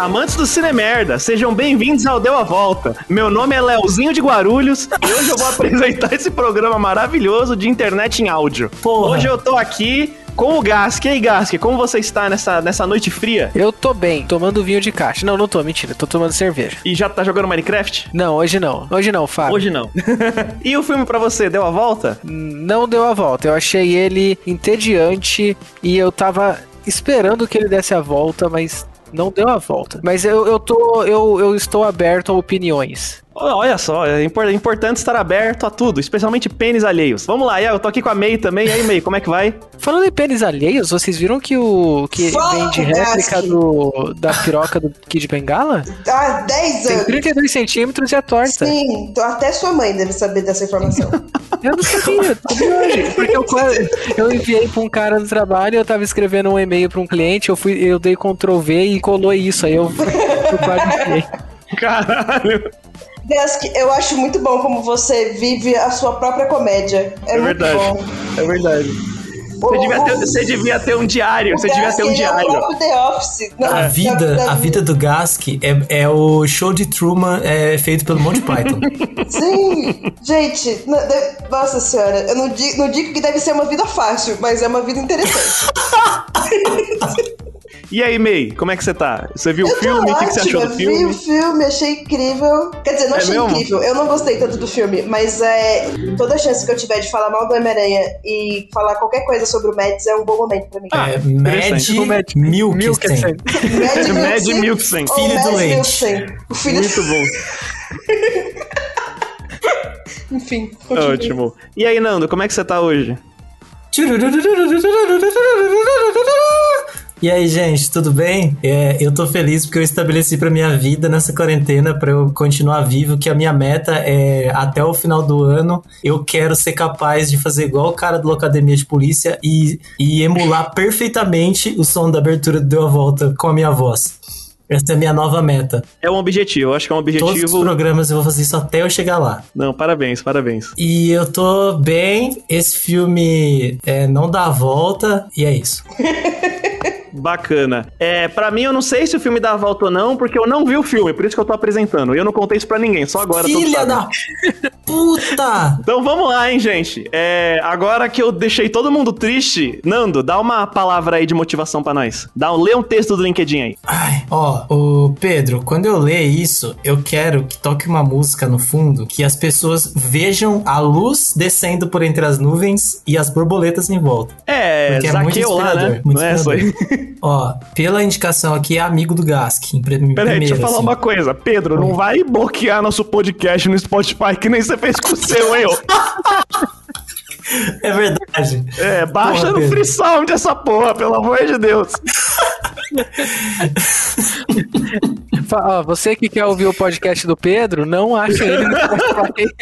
Amantes do Cinemerda, sejam bem-vindos ao Deu a Volta. Meu nome é Leozinho de Guarulhos e hoje eu vou apresentar esse programa maravilhoso de internet em áudio. Porra. Hoje eu tô aqui com o Gask. E aí, Gask, como você está nessa, nessa noite fria? Eu tô bem, tomando vinho de caixa. Não, não tô, mentira, tô tomando cerveja. E já tá jogando Minecraft? Não, hoje não. Hoje não, Fábio. Hoje não. e o filme pra você, deu a volta? Não deu a volta. Eu achei ele entediante e eu tava esperando que ele desse a volta, mas não deu a volta. Mas eu, eu tô. Eu, eu estou aberto a opiniões. Olha só, é impor- importante estar aberto a tudo, especialmente pênis alheios. Vamos lá, eu tô aqui com a May também. E aí, May, como é que vai? Falando em pênis alheios, vocês viram que o. que Fala, vem de réplica do, da piroca do Kid Bengala? Há 10 Tem anos. 32 centímetros e é torta. Sim, até sua mãe deve saber dessa informação. Eu não sabia, descobri hoje. Porque eu, eu enviei pra um cara no trabalho, eu tava escrevendo um e-mail pra um cliente, eu fui, eu dei Ctrl V e colou isso. Aí eu, eu quase enviei. Caralho. Gask, eu acho muito bom como você vive a sua própria comédia. É, É muito verdade. bom. É verdade. Você devia ter, você devia ter um diário. Você devia ter um É o diário. próprio The Office. Não, A da- vida, da- a vida do Gask é, é o show de Truman é, feito pelo Monty Python. Sim, gente, nossa senhora, eu não digo, não digo que deve ser uma vida fácil, mas é uma vida interessante. E aí, May, como é que você tá? Você viu o Eu filme? O que, que você achou do ótima, Vi o filme? filme, achei incrível. Quer dizer, não É achei mesmo? incrível. Eu não gostei tanto do filme, mas é toda chance que eu tiver de falar mal do Homem-Aranha e falar qualquer coisa sobre o Mads é um bom momento pra mim. é interessante. O Mad. Milkstein. Mad Milkstein. Ou Filho do leite. Muito bom. Enfim. continue. Ótimo. E aí, Nando, como é que você tá hoje? E aí, gente, tudo bem? É, eu tô feliz porque eu estabeleci pra minha vida nessa quarentena pra eu continuar vivo que a minha meta é até o final do ano eu quero ser capaz de fazer igual o cara do Locademia de Polícia e, e emular perfeitamente o som da abertura do Deu a Volta com a minha voz. Essa é a minha nova meta. É um objetivo, eu acho que é um Todos os objetivo. programas eu vou fazer isso até eu chegar lá. Não, parabéns, parabéns. E eu tô bem. Esse filme é, não dá a volta. E é isso. Bacana. É, pra mim, eu não sei se o filme dá a volta ou não, porque eu não vi o filme, por isso que eu tô apresentando. E eu não contei isso pra ninguém, só agora. Filha da puta! Então vamos lá, hein, gente. É, agora que eu deixei todo mundo triste, Nando, dá uma palavra aí de motivação pra nós. Dá, lê um texto do LinkedIn aí. Ai, ó, o Pedro, quando eu ler isso, eu quero que toque uma música no fundo que as pessoas vejam a luz descendo por entre as nuvens e as borboletas em volta. É, Porque é lá, né? muito Não é isso aí? Ó, pela indicação aqui, é amigo do Gask. Em em Peraí, deixa eu primeiro, falar assim. uma coisa. Pedro, não vai bloquear nosso podcast no Spotify que nem você fez com o seu, hein? É verdade. É, baixa Porra, no Pedro. Free Sound essa porra, pelo amor de Deus. Ó, você que quer ouvir o podcast do Pedro, não acha ele no Spotify.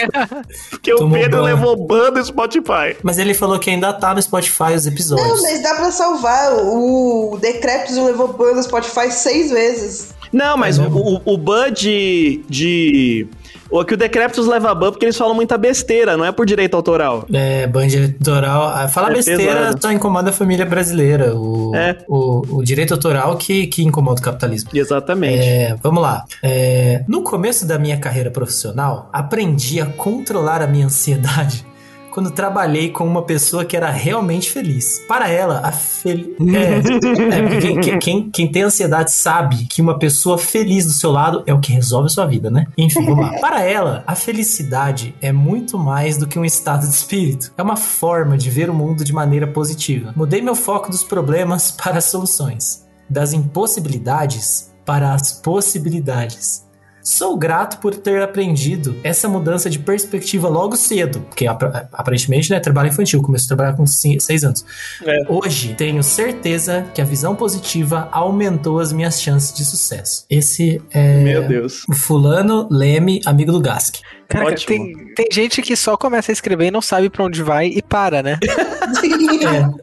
Porque o Tomou Pedro banho. levou ban do Spotify. Mas ele falou que ainda tá no Spotify os episódios. Não, mas dá pra salvar. O Decreptus levou ban no Spotify seis vezes. Não, mas É o, o, o ban de. de... O que o Decreptus leva ban porque eles falam muita besteira, não é por direito autoral. É, band eleitoral. ah, Falar É besteira pesado. só incomoda a família brasileira. O, É. o, o direito autoral que, que incomoda o capitalismo. Exatamente. É, vamos lá. É, no começo da minha carreira profissional, aprendi a controlar a minha ansiedade quando trabalhei com uma pessoa que era realmente feliz. Para ela, a felicidade. É, é, quem- quem, quem tem ansiedade sabe que uma pessoa feliz do seu lado é o que resolve a sua vida, né? Enfim, vamos lá. Para ela, a felicidade é muito mais do que um estado de espírito. É uma forma de ver o mundo de maneira positiva. Mudei meu foco dos problemas para as soluções, das impossibilidades para as possibilidades. Sou grato por ter aprendido essa mudança de perspectiva logo cedo, porque ap- aparentemente, né, trabalho infantil, comecei a trabalhar com 6 anos. É. Hoje, tenho certeza que a visão positiva aumentou as minhas chances de sucesso. Esse é Meu Deus. o fulano Leme, amigo do Gask. Cara, Ótimo. tem, tem gente que só começa a escrever e não sabe pra onde vai e para, né?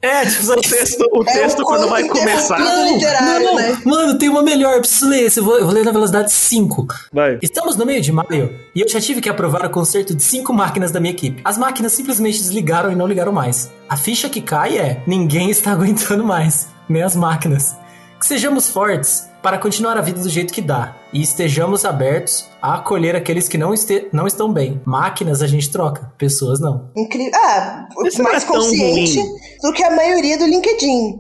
É, é tipo, O texto, o texto um quando vai começar. literário, não, né? mano, tem uma melhor, eu preciso ler esse, eu vou, eu vou ler na velocidade 5. Vai. Estamos no meio de maio e eu já tive que aprovar o conserto de cinco máquinas da minha equipe. As máquinas simplesmente desligaram e não ligaram mais. A ficha que cai é: ninguém está aguentando mais, nem as máquinas. Que sejamos fortes para continuar a vida do jeito que dá e estejamos abertos a acolher aqueles que não, este não estão bem. Máquinas a gente troca, pessoas não. Incrível. Ah, Isso mais é consciente do que a maioria do LinkedIn.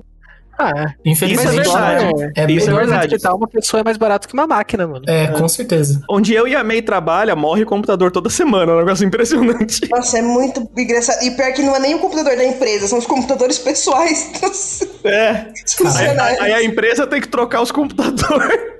Ah, Infelizmente, Isso é verdade. é, Isso é melhor- verdade. que tal uma pessoa é mais barato que uma máquina, mano. É, com certeza. Onde eu e a May trabalha, morre computador toda semana. É um negócio impressionante. Nossa, é muito engraçado. E pior que não é nem o computador da empresa, são os computadores pessoais dos É. Aí, funcionários. aí a empresa tem que trocar os computadores.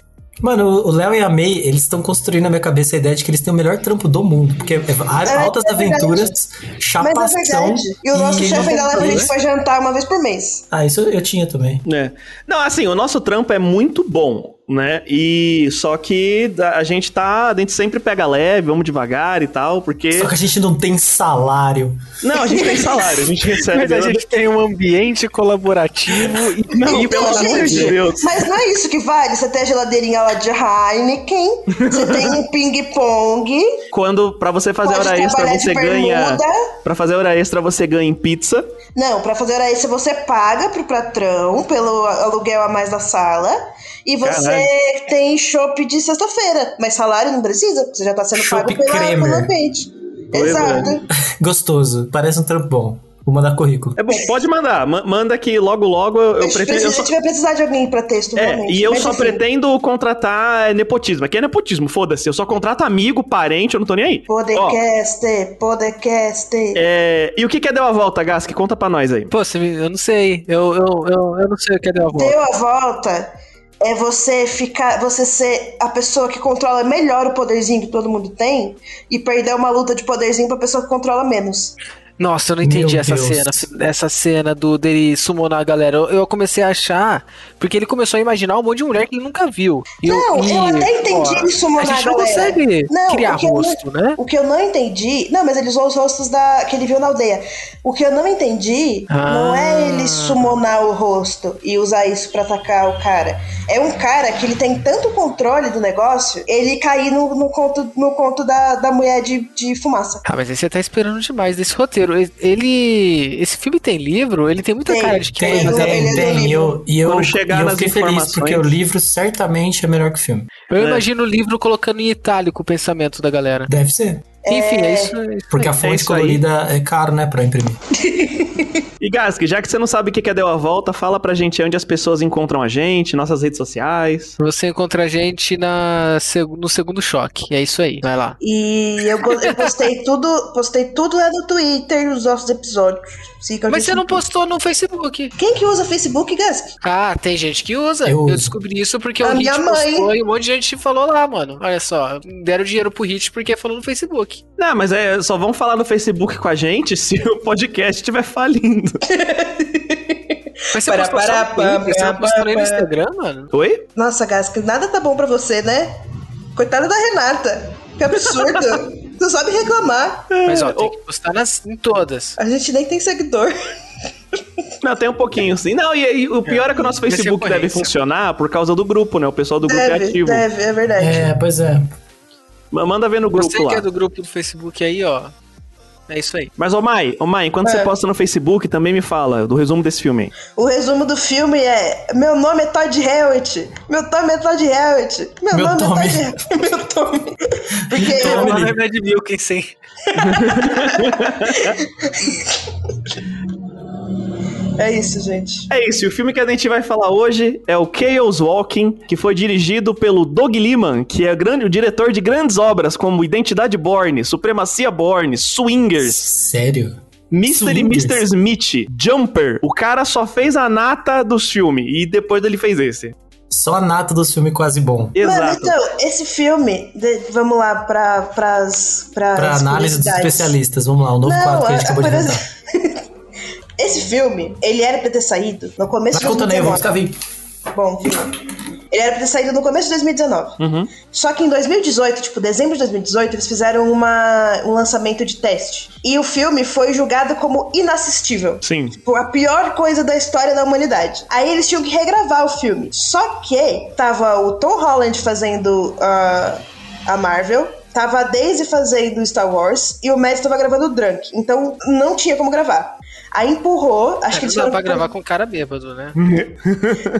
Mano, o Léo e a May, eles estão construindo na minha cabeça a ideia de que eles têm o melhor trampo do mundo. Porque é É, altas é aventuras, Mas chapação. é verdade. E o nosso chefe ainda leva a gente pra jantar uma vez por mês. Ah, isso eu tinha também. É. Não, assim, o nosso trampo é muito bom, né? E só que a gente tá. A gente sempre pega leve, vamos devagar e tal, porque. Só que a gente não tem salário. Não, a gente tem salário, a gente recebe. Mas a gente tem um ambiente colaborativo e Não, e pelo amor de Deus. Mas não é isso que vale. Você tem a geladeirinha lá de Heineken, você tem um ping-pong, Quando, pra você fazer hora extra, você ganha. Pra fazer hora extra, você ganha em pizza. Não, pra fazer hora extra você paga pro patrão pelo aluguel a mais da sala. E você Caralho. tem chopp de sexta-feira. Mas salário não precisa, você já tá sendo Chopp pago pela, pelo ambiente. Pois Exato. Gostoso. Parece um trampo bom. Vou mandar currículo. É bom, pode mandar. Ma- manda que logo, logo eu, eu pretendo. preciso, eu se só- tiver precisar de alguém pra texto, É, realmente. e eu Mas, só enfim, pretendo contratar nepotismo. Aqui é nepotismo, foda-se. Eu só contrato amigo, parente, eu não tô nem aí. Ó, Podcast, podcast. é, E o que que é Deu a Volta, Gas? Que conta pra nós aí. Pô, você me- eu não sei. Eu, eu, eu, eu não sei o que é deu a volta. Deu a volta é você ficar, você ser a pessoa que controla melhor o poderzinho que todo mundo tem e perder uma luta de poderzinho pra pessoa que controla menos. Nossa, eu não entendi Meu essa Deus. cena, essa cena do dele summonar a galera. Eu, eu comecei a achar, porque ele começou a imaginar um monte de mulher que ele nunca viu. E Não, e, eu até entendi ó, ele summonar A gente a não galera. consegue Não, criar o que eu rosto, não- né? O que eu não entendi. Não, mas ele usou os rostos da, que ele viu na aldeia. O que eu não entendi não Ah. é ele summonar o rosto e usar isso pra atacar o cara. É um cara que ele tem tanto controle do negócio, ele cair no, no conto, no conto da, da mulher de, de fumaça. Ah, mas aí você tá esperando demais desse roteiro. Ele. Esse filme tem livro? Ele tem muita Tem, cara de que Tem, é tem, do tem. E eu, e eu, Quando chegar e eu nas fiquei feliz, informações- porque o livro certamente é melhor que o filme. Eu É. imagino o livro colocando em itálico o pensamento da galera. Deve ser. Enfim, é isso. é isso Porque a aí. fonte isso aí. colorida é caro, né, pra imprimir. E Gask, já que você não sabe o que é Deu a Volta, fala pra gente onde as pessoas encontram a gente, nossas redes sociais. Você encontra a gente na, no segundo choque. É isso aí. Vai lá. E eu, eu postei tudo, postei tudo lá no Twitter, os nossos episódios. Mas você não postou no Facebook. Quem que usa Facebook, Gask? Ah, tem gente que usa. Eu Eu, descobri isso porque A o Hit minha mãe. postou e um monte de gente falou lá, mano. Olha só, deram dinheiro pro Hit porque falou no Facebook. Não, mas é, só vão falar no Facebook com a gente se o podcast estiver falindo. Mas você Para, postou só para, você para, postou nem no para. Instagram, mano? Oi? Nossa, Gask, nada tá bom pra você, né? Coitada da Renata. Que absurdo. tu sabe reclamar. Mas ó, tem ô- que postar nas, em todas. A gente nem tem seguidor. Não, tem um pouquinho sim. Não, e, e o pior é que o nosso Facebook deve funcionar por causa do grupo, né? O pessoal do grupo é Deve, ativo. deve, é verdade. É, pois é. Ma- Manda ver no grupo Você que lá. é do grupo do Facebook aí, ó. É isso aí. Mas, ô Mai, ô Mai, enquanto É. você posta no Facebook, também me fala do resumo desse filme aí. O resumo do filme é: Meu nome é Todd Hewitt. Meu nome é Todd Hewitt. Meu, Meu nome Tommy. é Todd Hewitt. Meu Tommy. Porque Tommy. Meu nome é Mad Wilkinson. é isso, gente. É isso, e o filme que a gente vai falar hoje é o Chaos Walking, que foi dirigido pelo Doug Liman, que é grande, o diretor de grandes obras como Identidade Borne, Supremacia Borne, Swingers, Sério? Mr. e? Mr. Smith, Jumper. O cara só fez a nata dos filmes e depois ele fez esse. Só a nata dos filmes quase bom. Mano, Exato. então, esse filme, de- vamos lá pra, pras, pras Pra análise dos especialistas. Vamos lá, um novo Não, quadro que a gente a- acabou de por inventar. Esse filme, ele era pra ter saído no começo Vai de contando aí, 2019. vamos ficar vivo. Bom? Ele era pra ter saído no começo de 2019. Uhum. Só que em 2018, tipo, dezembro de 2018, eles fizeram uma, um lançamento de teste. E o filme foi julgado como inassistível. Sim. Tipo, a pior coisa da história da humanidade. Aí eles tinham que regravar o filme. Só que tava o Tom Holland fazendo ah, a Marvel. Tava a Daisy fazendo Star Wars e o Matt tava gravando o Drunk. Então não tinha como gravar. Aí empurrou, acho que Não dá pra gravar com cara bêbado, né?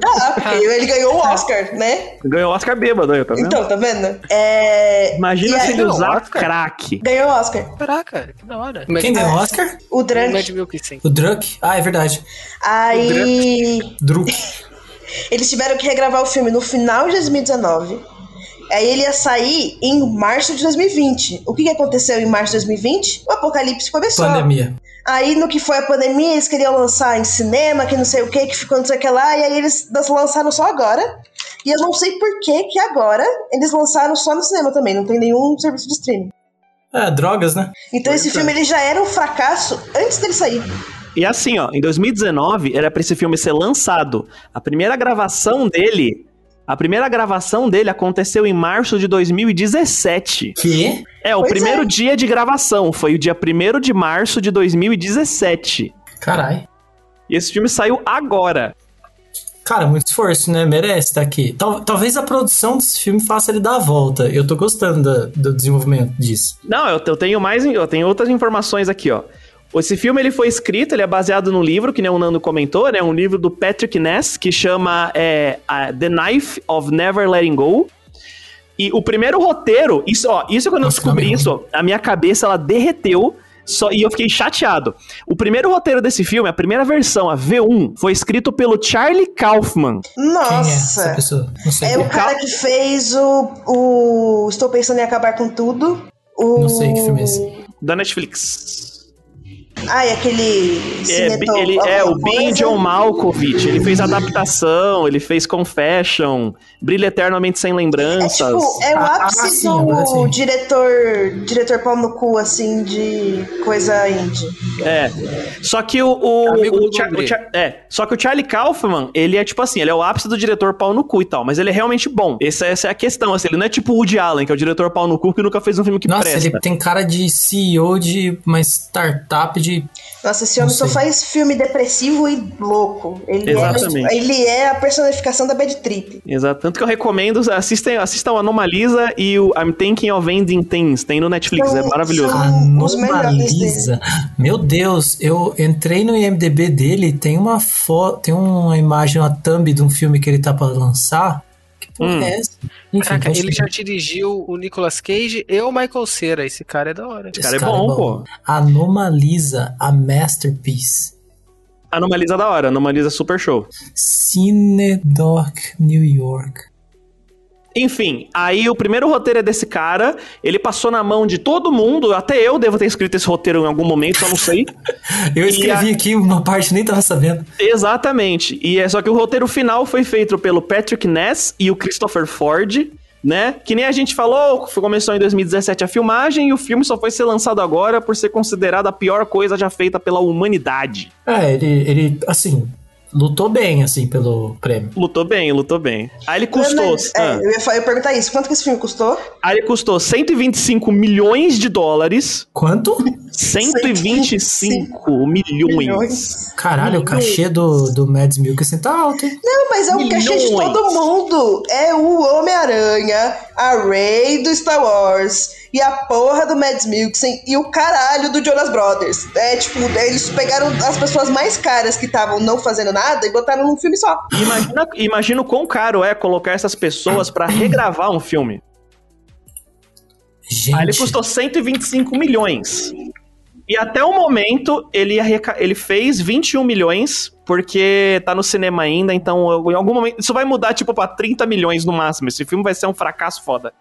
Ah, porque ele ganhou o Oscar, né? Ganhou o Oscar bêbado aí, tá vendo? Então, tá vendo? É... Imagina e se ele Ganhou o usar Oscar? crack. Ganhou o Oscar. Caraca, que da hora. Quem ganhou o Oscar? O Drunk. O Druk? Ah, é verdade. Aí Druk. eles tiveram que regravar o filme no final de 2019. Aí ele ia sair em março de 2020. O que, que aconteceu em março de 2020? O apocalipse começou. Pandemia. Aí, no que foi a pandemia, eles queriam lançar em cinema, que não sei o que, que ficou não sei o que lá, e aí eles lançaram só agora. E eu não sei por que que agora eles lançaram só no cinema também, não tem nenhum serviço de streaming. É, drogas, né? Então esse filme ele já era um fracasso antes dele sair. E assim, ó, em 2019 era pra esse filme ser lançado. A primeira gravação dele. A primeira gravação dele aconteceu em março de 2017. Que? É, o Pois primeiro é. dia de gravação foi o dia 1 de março de 2017. Caralho. E esse filme saiu agora. Cara, muito esforço, né? Merece estar aqui. Tal- talvez a produção desse filme faça ele dar a volta. Eu tô gostando da- do desenvolvimento disso. Não, eu, eu tenho mais, eu tenho outras informações aqui, ó. Esse filme ele foi escrito, ele é baseado num livro que nem o Nando comentou, né? Um livro do Patrick Ness que chama é, The Knife of Never Letting Go. E o primeiro roteiro, isso, ó, isso quando eu Nossa, descobri nome isso, a minha cabeça ela derreteu. Só, e eu fiquei chateado. O primeiro roteiro desse filme, a primeira versão, a V1, foi escrito pelo Charlie Kaufman. Quem é essa Nossa! pessoa? Não sei. É o cara que fez o, o Estou Pensando em Acabar com Tudo. O... Não sei que filme é esse. Da Netflix. Ah, e aquele. É, ele, é o Ben? John Malkovich. Ele fez adaptação, ele fez Confession, Brilha Eternamente Sem É Lembranças. tipo, é o Ah, ápice sim, do sim. diretor, diretor pau no cu, assim, de coisa indie. É. Só que o. o, o o é. Só que o Charlie Kaufman, ele é tipo assim, ele é o ápice do diretor pau no cu e tal, mas ele é realmente bom. Essa, essa é a questão, assim, ele não é tipo o Woody Allen, que é o diretor pau no cu que nunca fez um filme que Nossa, presta. ele tem cara de CEO de uma startup de. Nossa, esse homem Não só faz filme depressivo e louco. Ele, Exatamente. É, ele é a personificação da bad trip. Exato. Tanto que eu recomendo, assistam, assistam Anomalisa e o I'm Thinking of Ending Things. Tem no Netflix, São- é maravilhoso. Anomalisa. Meu Deus, eu entrei no IMDB dele, tem uma foto, tem uma imagem, uma thumb de um filme que ele tá pra lançar. Hum. é essa? Enfim, Caraca, vamos ele já dirigiu o Nicolas Cage e o Michael Cera. Esse cara é da hora. Esse cara é bom, pô. Anomalisa, a masterpiece. Anomalisa é da hora, Anomalisa é super show. Cinedoc New York. Enfim, aí o primeiro roteiro é desse cara, ele passou na mão de todo mundo, até eu devo ter escrito esse roteiro em algum momento, só não sei. Eu escrevi a- aqui uma parte, nem tava sabendo. Exatamente. E é só que o roteiro final foi feito pelo Patrick Ness e o Christopher Ford, né? Que nem a gente falou, começou em 2017 a filmagem e o filme só foi ser lançado agora por ser considerado a pior coisa já feita pela humanidade. É, ele, ele, assim, lutou bem, assim, pelo prêmio. Lutou bem, lutou bem. Aí ele custou. Mas, é, ah, eu, ia, eu ia perguntar isso. Quanto que esse filme custou? aí ele custou 125 milhões de dólares. Quanto? 125 milhões. Milhões. Caralho, o cachê do, do Mads Mikkelsen tá alto, hein? Não, mas é o cachê de Milhões. todo mundo. É o Homem-Aranha, a Rey do Star Wars e a porra do Mads Mikkelsen e o caralho do Jonas Brothers. É tipo, eles pegaram as pessoas mais caras que estavam não fazendo nada e botaram num filme só. Imagina, imagina o quão caro é colocar essas pessoas pra regravar um filme. Gente, Aí ele custou 125 milhões. E até o momento ele, arreca- ele fez 21 milhões, porque tá no cinema ainda, então em algum momento. Isso vai mudar, tipo, pra 30 milhões no máximo. Esse filme vai ser um fracasso foda.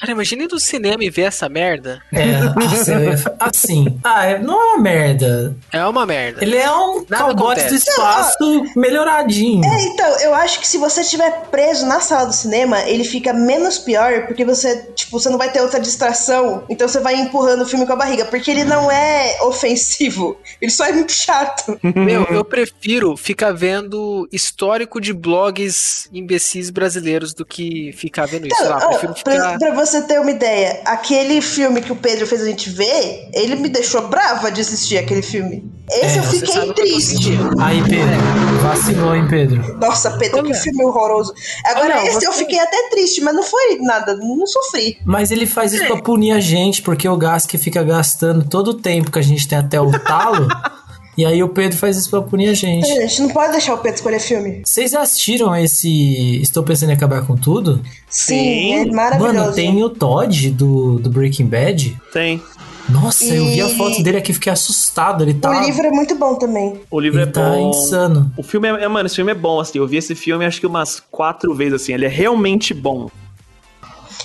Cara, imagina ir no cinema e ver essa merda. é, nossa, eu ia fa- assim, ah, é- não é uma merda. É uma merda. Ele é um cowboy do espaço melhoradinho. É, então, eu acho que se você estiver preso na sala do cinema, ele fica menos pior, porque você, tipo, você não vai ter outra distração. Então você vai empurrando o filme com a barriga, porque ele não é ofensivo. Ele só é muito chato. Meu, eu prefiro ficar vendo histórico de blogs imbecis brasileiros do que ficar vendo isso. Sei lá, Então, ó, prefiro pra, ficar. pra você ter uma ideia, aquele filme que o Pedro fez a gente ver, ele me deixou brava de assistir aquele filme. Esse É, eu Você fiquei eu triste. Aí, Pedro, vacilou, hein, Pedro? Nossa, Pedro, que filme horroroso. Agora, Olha, esse eu você- fiquei até triste, mas não foi nada, não sofri. Mas ele faz isso pra punir a gente, porque o gás que fica gastando todo o tempo que a gente tem até o talo, E aí o Pedro faz isso pra punir a gente. A gente não pode deixar o Pedro escolher filme. Vocês assistiram esse Estou Pensando em Acabar com Tudo? Sim, Sim. é maravilhoso. Mano, tem o Todd do, do Breaking Bad. Tem. Nossa, eu vi a E- foto dele aqui e fiquei assustado. Ele tá, O livro é muito bom também. O livro ele é tá bom. insano. O filme é, é- mano, esse filme é bom, assim. Eu vi esse filme acho que umas quatro vezes, assim. Ele é realmente bom.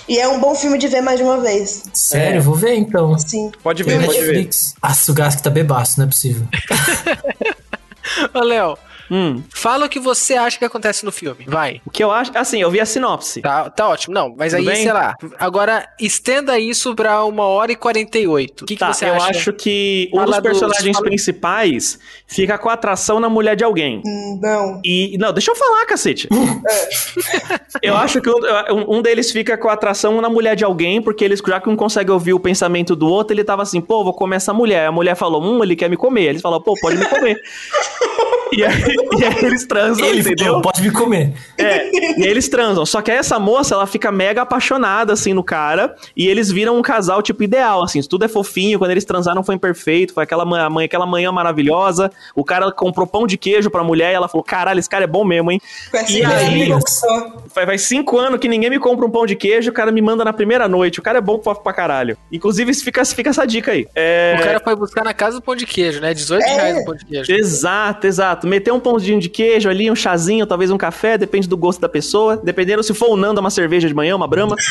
E é um bom filme de ver mais de uma vez. Sério, É. vou ver então. Sim. Pode ver, pode ver. Netflix. Ah, o Gask tá bebaço, não é possível. Ô, Léo, Hum. fala o que você acha que acontece no filme. Vai. O que eu acho. Assim, eu vi a sinopse. Tá, tá ótimo. Não, mas Tudo aí, bem? sei lá. Agora, estenda isso pra uma hora e 48. O que, que Tá, você eu acha? acho que um Fala dos dos- personagens principais fica com a atração na mulher de alguém. Não. E. Não, deixa eu falar, cacete. eu acho que um, um- deles fica com a atração na mulher de alguém, porque eles, já que um consegue ouvir o pensamento do outro, ele tava assim, pô, vou comer essa mulher. A mulher falou, hum, ele quer me comer. Eles falaram, pô, pode me comer. e, aí, e aí eles transam, Ele entendeu? falou, pode me comer. É, e aí eles transam. Só que essa moça, ela fica mega apaixonada, assim, no cara. E eles viram um casal, tipo, ideal, assim. Tudo é fofinho. Quando eles transaram foi imperfeito. Foi aquela manhã, aquela manhã maravilhosa. O cara comprou pão de queijo pra mulher e ela falou, caralho, esse cara é bom mesmo, hein? Essa E aí-. Faz, faz cinco anos que ninguém me compra um pão de queijo, o cara me manda na primeira noite. O cara é bom pra, pra caralho. Inclusive, fica, fica essa dica aí. É... O cara foi buscar na casa do pão de queijo, né? 18 É. reais o pão de queijo. Exato, exato. Meter um pãozinho de queijo ali, um chazinho, talvez um café, depende do gosto da pessoa. Dependendo se for o Nando, uma cerveja de manhã, uma brama.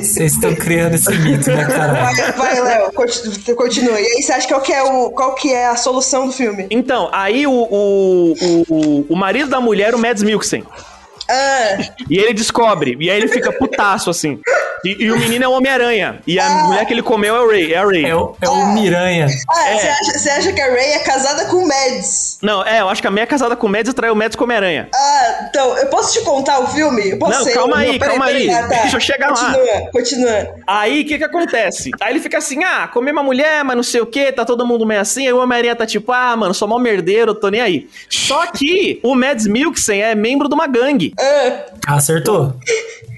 Vocês estão criando esse mito, né, cara? Vai, vai, Léo, continu- continua. E aí, você acha qual que é, o, qual que é a solução do filme? Então, aí o, o, o, o marido da mulher, o Mads Mikkelsen. Ah, E ele descobre, e aí ele fica putaço, assim. E, e o menino é o Homem-Aranha. E a mulher que ele comeu é o Ray. É a Ray. É o, é o Miranha. ah É. você, acha, você acha que a Ray é casada com o Mads? Não, é, eu acho que a meia é casada com o Mads e traiu o Mads com Homem-Aranha. Ah, então, eu posso te contar o filme? Eu posso Não, ser- calma aí, calma aí. Ah, tá. Deixa eu chegar lá. Continua, continua. Aí, o que que acontece? Aí ele fica assim, ah, comer uma mulher, mas não sei o que, tá todo mundo meio assim. Aí o Homem-Aranha tá tipo, ah, mano, sou mal merdeiro, tô nem aí. Só que o Mads Mikkelsen é membro de uma gangue. Ah, Acertou?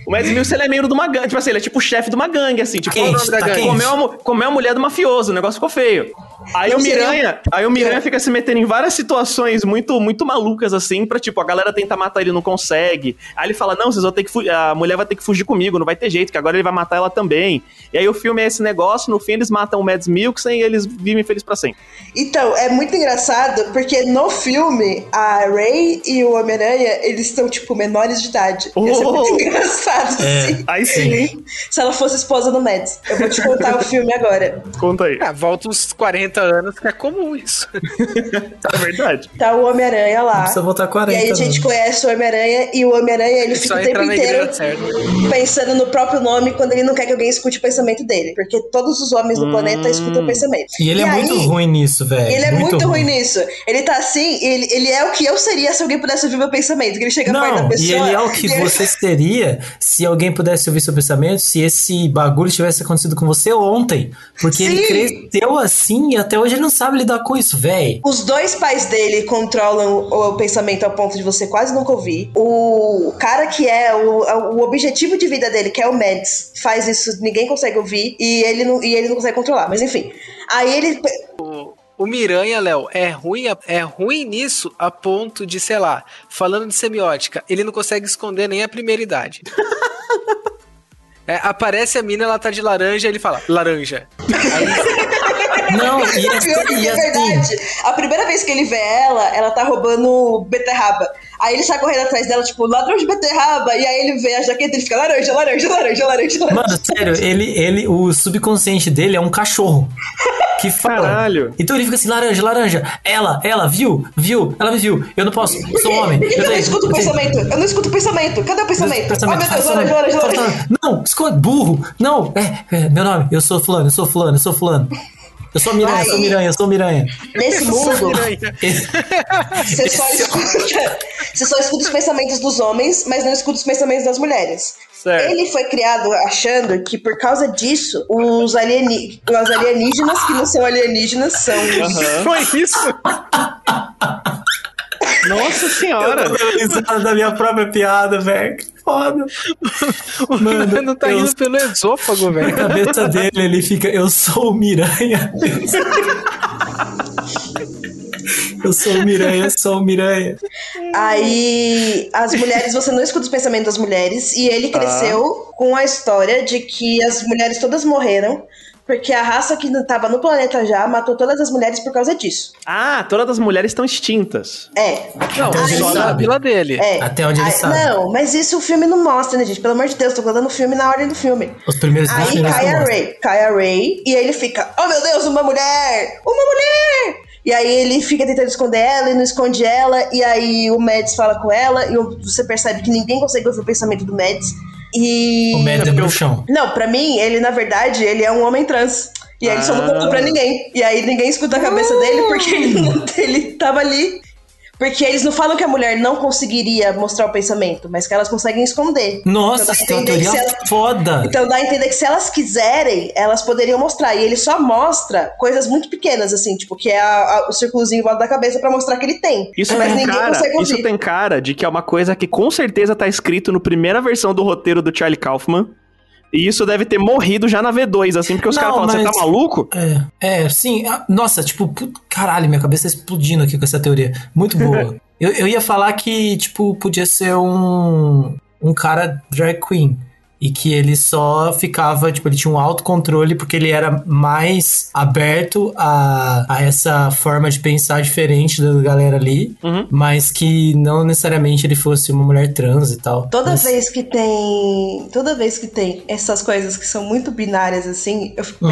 O Mads Mikkelsen é membro de uma gangue. Tipo assim, ele é tipo o chefe de uma gangue, assim. Tipo, Quente, tá gangue. quente. Comeu, a, comeu a mulher do mafioso, o negócio ficou feio. Aí Não o seria- Miranha, aí o Miranha fica se metendo em várias situações muito, muito malucas, assim, pra tipo, a galera tenta matar ele e não consegue. Aí ele fala, não, vocês vão ter que a mulher vai ter que fugir comigo, não vai ter jeito, que agora ele vai matar ela também. E aí o filme é esse negócio, no fim eles matam o Mads Mikkelsen e eles vivem felizes pra sempre. Então, é muito engraçado porque no filme, a Ray e o Homem-Aranha, eles estão, tipo, menores de idade. Ia ser Oh! muito engraçado, É. assim, Aí sim, se ela fosse esposa do Mads. Eu vou te contar o filme agora. conta aí. Ah, volta uns 40 anos, que é comum isso. É verdade. Tá o Homem-Aranha lá. Precisa voltar E 40. aí a gente não. conhece o Homem-Aranha e o Homem-Aranha, ele fica o tempo inteiro pensando no próprio nome quando ele não quer que alguém escute o pensamento dele. Porque todos os homens do planeta escutam o pensamento. E ele é aí, muito ruim nisso, velho. Ele é muito, ruim nisso. Ele tá assim, ele, ele é o que eu seria se alguém pudesse ouvir meu pensamento. Que ele chega perto da Não, pessoa. e ele é o que e ele- você seria se alguém pudesse ouvir seu pensamento, se esse bagulho tivesse acontecido com você ontem. Porque ele Sim. cresceu assim e até hoje ele não sabe lidar com isso, velho. Os dois pais dele controlam o, pensamento ao ponto de você quase nunca ouvir. O cara que é o, o objetivo de vida dele, que é o Mads, faz isso, ninguém consegue ouvir e ele não, e ele não consegue controlar. Mas enfim. Aí ele. O Miranha, Léo, é ruim, é ruim nisso a ponto de, sei lá, falando de semiótica, ele não consegue esconder nem a primeira idade. É, aparece a mina, ela tá de laranja, ele fala, laranja. Aí, Não, e, Pior que e é assim, verdade. A primeira vez que ele vê ela, ela tá roubando beterraba. Aí ele sai correndo atrás dela, tipo, ladrão de beterraba. E aí ele vê a jaqueta e ele fica laranja, laranja, laranja, laranja, laranja. Mano, sério, ele, ele, o subconsciente dele é um cachorro. Que fala. Caralho. Então ele fica assim, laranja, laranja. Ela, ela, viu? Viu? Ela me viu. Eu não posso, sou homem. Eu não tenho- escuto o eu pensamento. Eu não escuto o pensamento. Cadê o pensamento? Oh, meu Deus, laranja, laranja, laranja. Não, esconde, burro. Não, é, é, meu nome, eu sou fulano, eu sou fulano, eu sou fulano. Eu sou Miranha, eu sou Miranha, eu sou Miranha. Nesse mundo, Miranha. você só, escuta, você só escuta os pensamentos dos homens, mas não escuta os pensamentos das mulheres. Certo. Ele foi criado achando que por causa disso, os, alieni os alienígenas, que não são alienígenas, são os foi isso? Nossa senhora. Eu tô da minha própria piada, velho. Foda. O Mano, Mano, tá eu- indo pelo esôfago, Na velho. cabeça dele, ele fica, eu sou o Miranha. Eu sou o Miranha, eu sou o Miranha. Aí, as mulheres, você não escuta os pensamentos das mulheres. E ele cresceu com a história de que as mulheres todas morreram. Porque a raça que estava no planeta já matou todas as mulheres por causa disso. Ah, todas as mulheres estão extintas. É. Não, Até onde ele só na sabe. vila dele. É. Até onde ele Aí- sabe. Não, mas isso o filme não mostra, né, gente? Pelo amor de Deus, tô contando o filme na ordem do filme. Os primeiros 20 Aí minutos cai não a. Ray, cai a Ray, e aí ele fica, oh meu Deus, uma mulher! Uma mulher! E aí ele fica tentando esconder ela e não esconde ela, e aí o Mads fala com ela, e você percebe que ninguém consegue ouvir o pensamento do Mads. E. O Mads é bruxão. Não, pra mim, ele, na verdade, ele é um homem trans. E aí ele só não contou pra ninguém. E aí ninguém escuta a cabeça dele porque ele, não- ele tava ali. Porque eles não falam que a mulher não conseguiria mostrar o pensamento, mas que elas conseguem esconder. Nossa, Então dá você a tem uma entender que teoria se ela- foda. então dá a entender que se elas quiserem, elas poderiam mostrar. E ele só mostra coisas muito pequenas, assim, tipo, que é a- a- o círculozinho em volta da cabeça pra mostrar que ele tem. Isso mas tem ninguém cara, consegue ouvir. isso tem cara de que é uma coisa que com certeza tá escrito no primeira versão do roteiro do Charlie Kaufman. E isso deve ter morrido já na V2, assim, porque os caras falam, você mas- tá maluco? É, é, sim. Ah, Nossa, tipo, put- caralho, minha cabeça tá explodindo aqui com essa teoria. Muito boa. eu, eu ia falar que, tipo, podia ser um, um cara drag queen. E que ele só ficava, tipo, ele tinha um autocontrole porque ele era mais aberto a, a essa forma de pensar diferente da galera ali, Uhum. mas que não necessariamente ele fosse uma mulher trans e tal. Toda Mas- vez que tem. Toda vez que tem essas coisas que são muito binárias, assim, eu fico Uhum.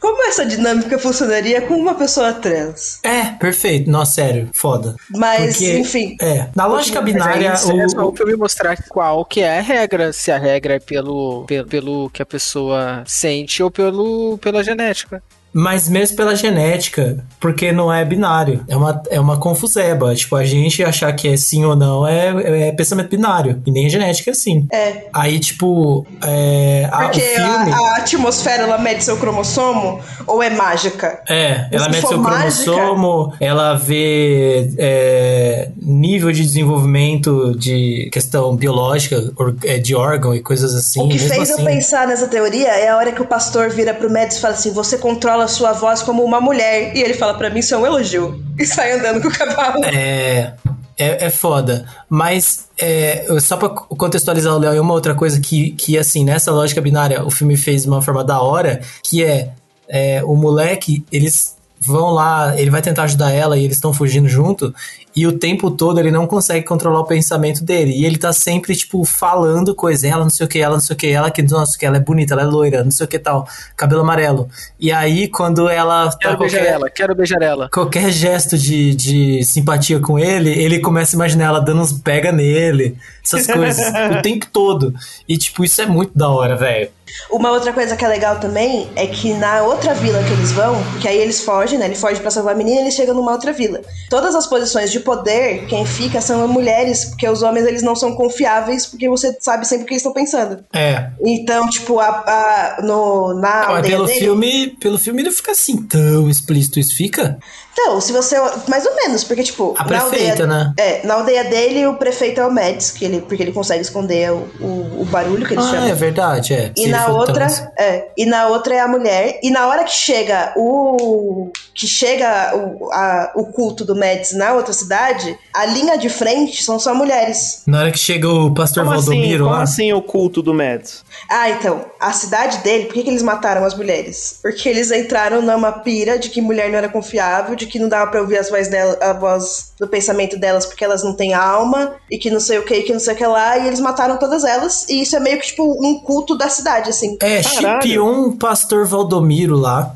Como essa dinâmica funcionaria com uma pessoa trans? É, perfeito. Nossa, sério, foda. Mas, Porque- enfim. É, na lógica binária, Mas aí é só o, o filme mostrar qual que é a regra. Se a regra é pelo, pelo, pelo que a pessoa sente ou pelo, pela genética. Mas mesmo pela genética, porque não é binário. É uma, é uma confuseba. Tipo, a gente achar que é sim ou não é, é pensamento binário. E nem a genética é assim. É. Aí, tipo, é, a- Porque filme. a, a atmosfera ela mede seu cromossomo ou é mágica? É, ela Se mede seu mágica- cromossomo, ela vê é, nível de desenvolvimento de questão biológica, é, de órgão e coisas assim. O que fez assim, eu pensar nessa teoria é a hora que o pastor vira pro médico e fala assim: você controla a sua voz como uma mulher. E ele fala pra mim: isso é um elogio. E sai andando com o cavalo. É, é, é foda. Mas, é, só pra contextualizar o Léo, e uma outra coisa que, que, assim, nessa lógica binária, o filme fez de uma forma da hora, que é, é, o moleque, eles vão lá, ele vai tentar ajudar ela e eles estão fugindo junto, e o tempo todo ele não consegue controlar o pensamento dele. E ele tá sempre, tipo, falando coisa, ela não sei o que, ela não sei o que, ela que, nossa, que ela é bonita, ela é loira, não sei o que tal, cabelo amarelo. E aí, quando ela tá Quero beijar qualquer- ela, quero beijar ela. qualquer gesto de, de simpatia com ele, ele começa a imaginar ela dando uns pega nele, essas coisas, o tempo todo. E, tipo, isso é muito da hora, velho. Uma outra coisa que é legal também é que na outra vila que eles vão, porque aí eles fogem, né? Ele foge pra salvar a menina e eles chegam numa outra vila. Todas as posições de poder, quem fica são mulheres, porque os homens eles não são confiáveis, porque você sabe sempre o que eles estão pensando. É. Então, tipo, a, a- no, na Não, mas pelo dele- filme, pelo filme não fica assim tão explícito. Isso fica? Então, se você. Mais ou menos, porque, tipo. A na prefeita, aldeia, né? É, na aldeia dele, o prefeito é o Mads, que ele, porque ele consegue esconder o, o, o barulho que eles Ah, chamam. é verdade, é. E Se ele na outra, trans. é, e na outra é a mulher. E na hora que chega o que chega o, a- o culto do Mads na outra cidade, a linha de frente são só mulheres. Na hora que chega o pastor Como assim, Valdomiro como lá. assim o culto do Mads? Ah, então, a cidade dele, por que, que eles mataram as mulheres? Porque eles entraram numa pira de que mulher não era confiável, de que não dava pra ouvir as vozes dela, a voz do pensamento delas porque elas não têm alma, e que não sei o que, que não sei o que lá, e eles mataram todas elas, e isso é meio que tipo um culto da cidade, assim. É, chipiou um pastor Valdomiro lá.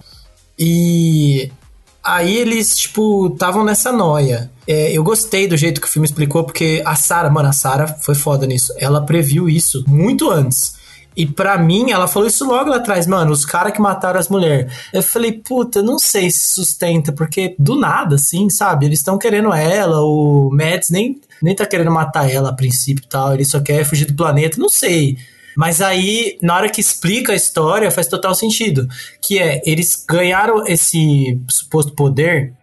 E aí eles, tipo, estavam nessa noia. É, eu gostei do jeito que o filme explicou, porque a Sarah, mano, a Sarah foi foda nisso. Ela previu isso muito antes. E pra mim, ela falou isso logo lá atrás, mano, os caras que mataram as mulheres. Eu falei, puta, não sei se sustenta, porque do nada, assim, sabe? Eles estão querendo ela, o Mads nem, nem tá querendo matar ela a princípio e tal, ele só quer fugir do planeta, não sei. Mas aí, na hora que explica a história, faz total sentido. Que é, eles ganharam esse suposto poder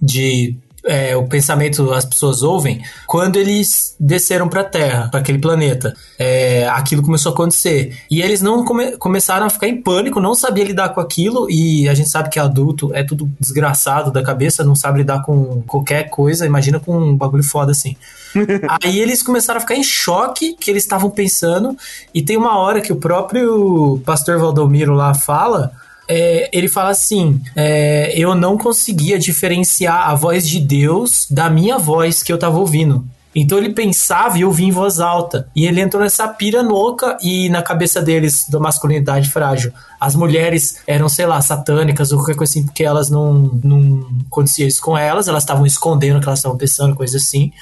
de é, o pensamento as pessoas ouvem quando eles desceram pra Terra, para aquele planeta. É, aquilo começou a acontecer. E eles não come, começaram a ficar em pânico, não sabiam lidar com aquilo. E a gente sabe que adulto é tudo desgraçado da cabeça, não sabe lidar com qualquer coisa. Imagina com um bagulho foda assim. Aí eles começaram a ficar em choque que eles estavam pensando. E tem uma hora que o próprio pastor Valdomiro lá fala é, ele fala assim: é, eu não conseguia diferenciar a voz de Deus da minha voz que eu tava ouvindo. Então ele pensava e ouvia em voz alta. E ele entrou nessa pira louca e na cabeça deles, da masculinidade frágil, as mulheres eram, sei lá, satânicas ou qualquer coisa assim, porque elas não, não acontecia isso com elas, elas estavam escondendo o que elas estavam pensando, coisa assim.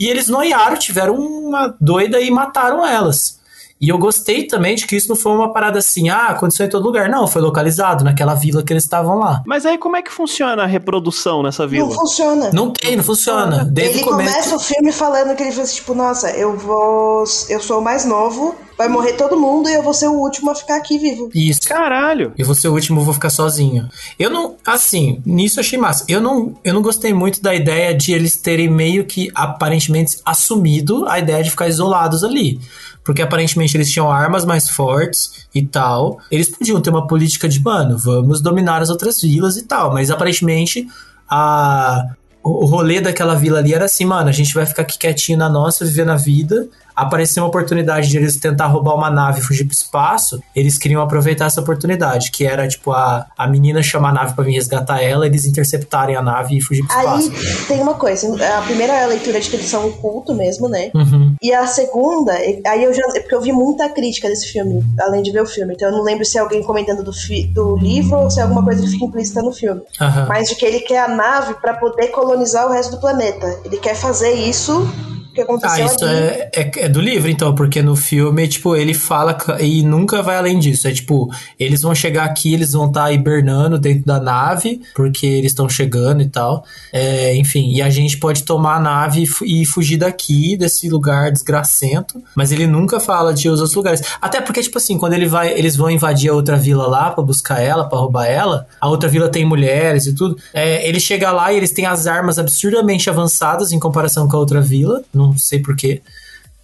E eles noiaram, tiveram uma doida e mataram elas. E eu gostei também de que isso não foi uma parada assim, ah, aconteceu em todo lugar. Não, foi localizado naquela vila que eles estavam lá. Mas aí como é que funciona a reprodução nessa vila? Não funciona. Não tem, não funciona. Desde ele começa o filme falando que ele fez tipo, nossa, eu vou. Eu sou o mais novo, vai morrer todo mundo e eu vou ser o último a ficar aqui vivo. Isso. Caralho! Eu vou ser o último, eu vou ficar sozinho. Eu não, assim, nisso eu achei massa. Eu não, eu não gostei muito da ideia de eles terem meio que aparentemente assumido a ideia de ficar isolados ali. Porque aparentemente eles tinham armas mais fortes e tal. Eles podiam ter uma política de, mano, vamos dominar as outras vilas e tal. Mas aparentemente a, o o rolê daquela vila ali era assim, mano, a gente vai ficar aqui quietinho na nossa, vivendo a vida. Apareceu uma oportunidade de eles tentar roubar uma nave e fugir pro espaço. Eles queriam aproveitar essa oportunidade, que era, tipo, a, a menina chamar a nave pra vir resgatar ela, eles interceptarem a nave e fugir pro Aí espaço. tem uma coisa, a primeira é a leitura de que eles são um culto mesmo, né? Uhum. E a segunda, aí eu já. Porque eu vi muita crítica desse filme, além de ver o filme. Então eu não lembro se é alguém comentando do, fi, do livro ou se é alguma coisa que fica implícita no filme. Aham. Mas de que ele quer a nave pra poder colonizar o resto do planeta. Ele quer fazer isso que Ah, aconteceu isso ali. é, é, é do livro, então, porque no filme, tipo, ele fala e nunca vai além disso. É tipo, eles vão chegar aqui, eles vão estar hibernando dentro da nave, porque eles estão chegando e tal. É, enfim, e a gente pode tomar a nave e fu- fugir daqui, desse lugar desgracento. Mas ele nunca fala de os outros lugares. Até porque, tipo assim, quando ele vai, eles vão invadir a outra vila lá pra buscar ela, pra roubar ela, a outra vila tem mulheres e tudo. É, ele chega lá e eles têm as armas absurdamente avançadas em comparação com a outra vila. Não sei porquê.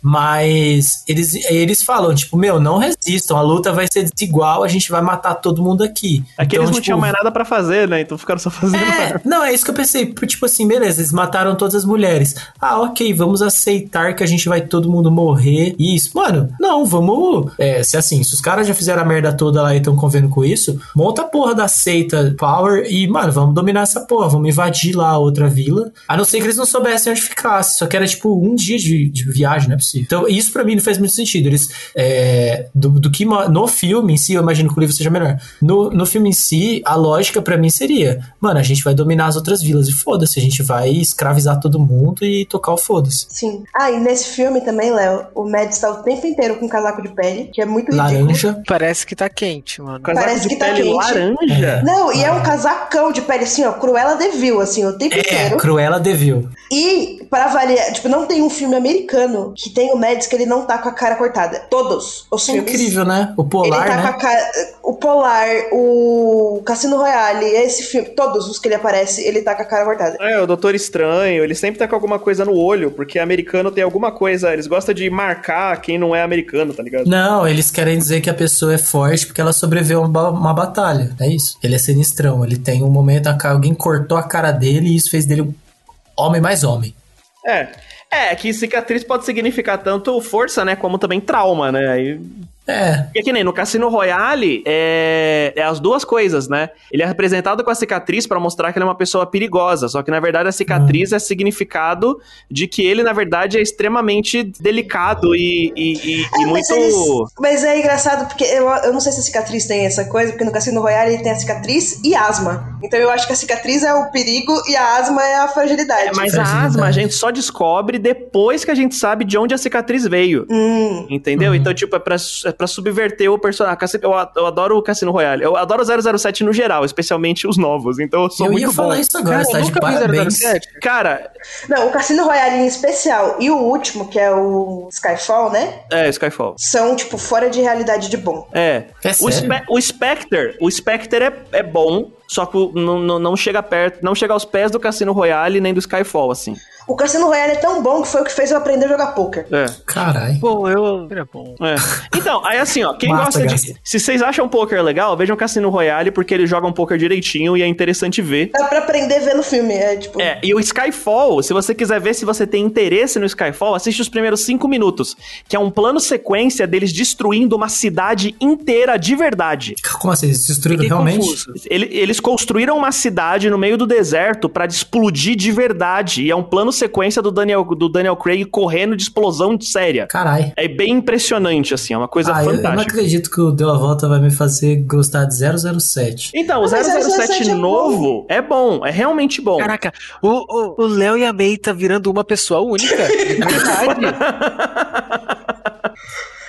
Mas eles, eles falam, tipo, meu, não resistam, a luta vai ser desigual, a gente vai matar todo mundo aqui. É que Então, eles não tipo, tinham mais nada pra fazer, né? Então ficaram só fazendo. é, não, é isso que eu pensei. Tipo assim, beleza, eles mataram todas as mulheres. Ah, ok, vamos aceitar que a gente vai todo mundo morrer. E isso, mano, não, vamos. É, se assim, se os caras já fizeram a merda toda lá e estão convendo com isso, monta a porra da seita Power e, mano, vamos dominar essa porra, vamos invadir lá a outra vila. A não ser que eles não soubessem onde ficasse. Só que era tipo um dia de, de viagem, não é possível. Então, isso pra mim não fez muito sentido. Eles, é, do, do que no filme em si, eu imagino que o livro seja melhor. No, no filme em si, a lógica pra mim seria: mano, a gente vai dominar as outras vilas e foda-se, a gente vai escravizar todo mundo e tocar o foda-se. Sim. Ah, e nesse filme também, Léo, o Mads tá o tempo inteiro com um casaco de pele, que é muito ridículo. Laranja. Parece que tá quente, mano. Casaco Parece de que tá quente. laranja. Não, e é um casacão de pele assim, ó, Cruella de Vil, assim, o tempo É, inteiro. Cruella Devil. E, pra variar, tipo, não tem um filme americano que tem o Mads que ele não tá com a cara cortada. Todos os É filmes. incrível, né? O Ele Polar, tá né? com a cara. O Polar, o Cassino Royale, esse filme, todos os que ele aparece, ele tá com a cara cortada. É, o Doutor Estranho, ele sempre tá com alguma coisa no olho, porque americano tem alguma coisa, eles gostam de marcar quem não é americano, tá ligado? Não, eles querem dizer que a pessoa é forte porque ela sobreviveu a uma, uma batalha. É isso. Ele é sinistrão. Ele tem um momento em que alguém cortou a cara dele e isso fez dele um homem mais homem. É. É, que cicatriz pode significar tanto força, né, como também trauma, né? Aí É, Porque que nem no Cassino Royale, é, é as duas coisas, né? Ele é representado com a cicatriz pra mostrar que ele é uma pessoa perigosa, só que na verdade a cicatriz é significado de que ele, na verdade, é extremamente delicado e, e, e- e É, mas, muito... eles- mas é engraçado porque eu, eu não sei se a cicatriz tem essa coisa, porque no Cassino Royale ele tem a cicatriz e asma. Então eu acho que a cicatriz é o perigo e a asma é a fragilidade. É, mas a Fragilidade. asma a gente só descobre depois que a gente sabe de onde a cicatriz veio. Hum, Entendeu? Uhum. Então, tipo, é pra, pra subverter o personagem. Eu, eu adoro o Cassino Royale. Eu adoro o 007 no geral, especialmente os novos. Então eu sou eu muito ia falar bom. isso agora, Cara, você tá eu de nunca vi parabéns. 007. Cara, Não, o Cassino Royale em especial e o último, que é o Skyfall, né? é, Skyfall. São, tipo, fora de realidade de bom. É. É o, sério? Spe- o Spectre, o Spectre é, é bom, só que não, não, não chega perto, não chega aos pés do Cassino Royale nem do Skyfall, assim. O Cassino Royale é tão bom que foi o que fez eu aprender a jogar poker. É. Caralho. Bom, eu. Era bom. É. Então, aí assim, ó, quem Massa, gosta de. Se vocês acham poker legal, vejam Cassino Royale, porque eles jogam poker direitinho e é interessante ver. Dá pra aprender vendo filme, é tipo... É, e o Skyfall, se você quiser ver se você tem interesse no Skyfall, assiste os primeiros cinco minutos, que é um plano sequência deles destruindo uma cidade inteira de verdade. Como assim? Eles destruíram Fiquei realmente? confuso. Ele- eles construíram uma cidade no meio do deserto pra explodir de verdade. E é um plano sequência do Daniel, do Daniel Craig correndo de explosão séria. Caralho. É bem impressionante, assim, é uma coisa Ah, eu, eu não fantástica. acredito que o Deu a Volta vai me fazer gostar de 007. Então, o Mas 007 007 é novo é bom, é realmente bom. Caraca, o o- o Léo e a May tá virando uma pessoa única. De verdade.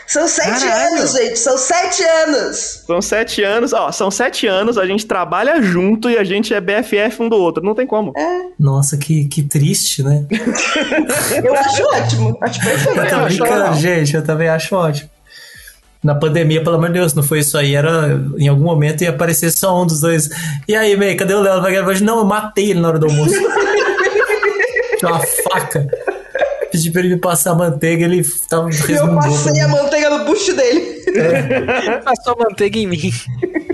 São sete Caralho. anos, gente. São sete anos. São sete anos, ó, são sete anos, a gente trabalha junto e a gente é BFF um do outro, não tem como. Nossa, que, que triste, né? Eu acho ótimo. Acho Eu perfeito. tô acho brincando, legal. gente, eu também acho ótimo. Na pandemia, pelo amor de Deus, não foi isso aí. Era em algum momento ia aparecer só um dos dois. E aí, May, cadê o Léo? Hoje? Não, eu matei ele na hora do almoço. Tinha uma faca. Pedi pra ele me passar manteiga, ele tava Eu passei a manteiga no bucho dele. Passou manteiga em mim.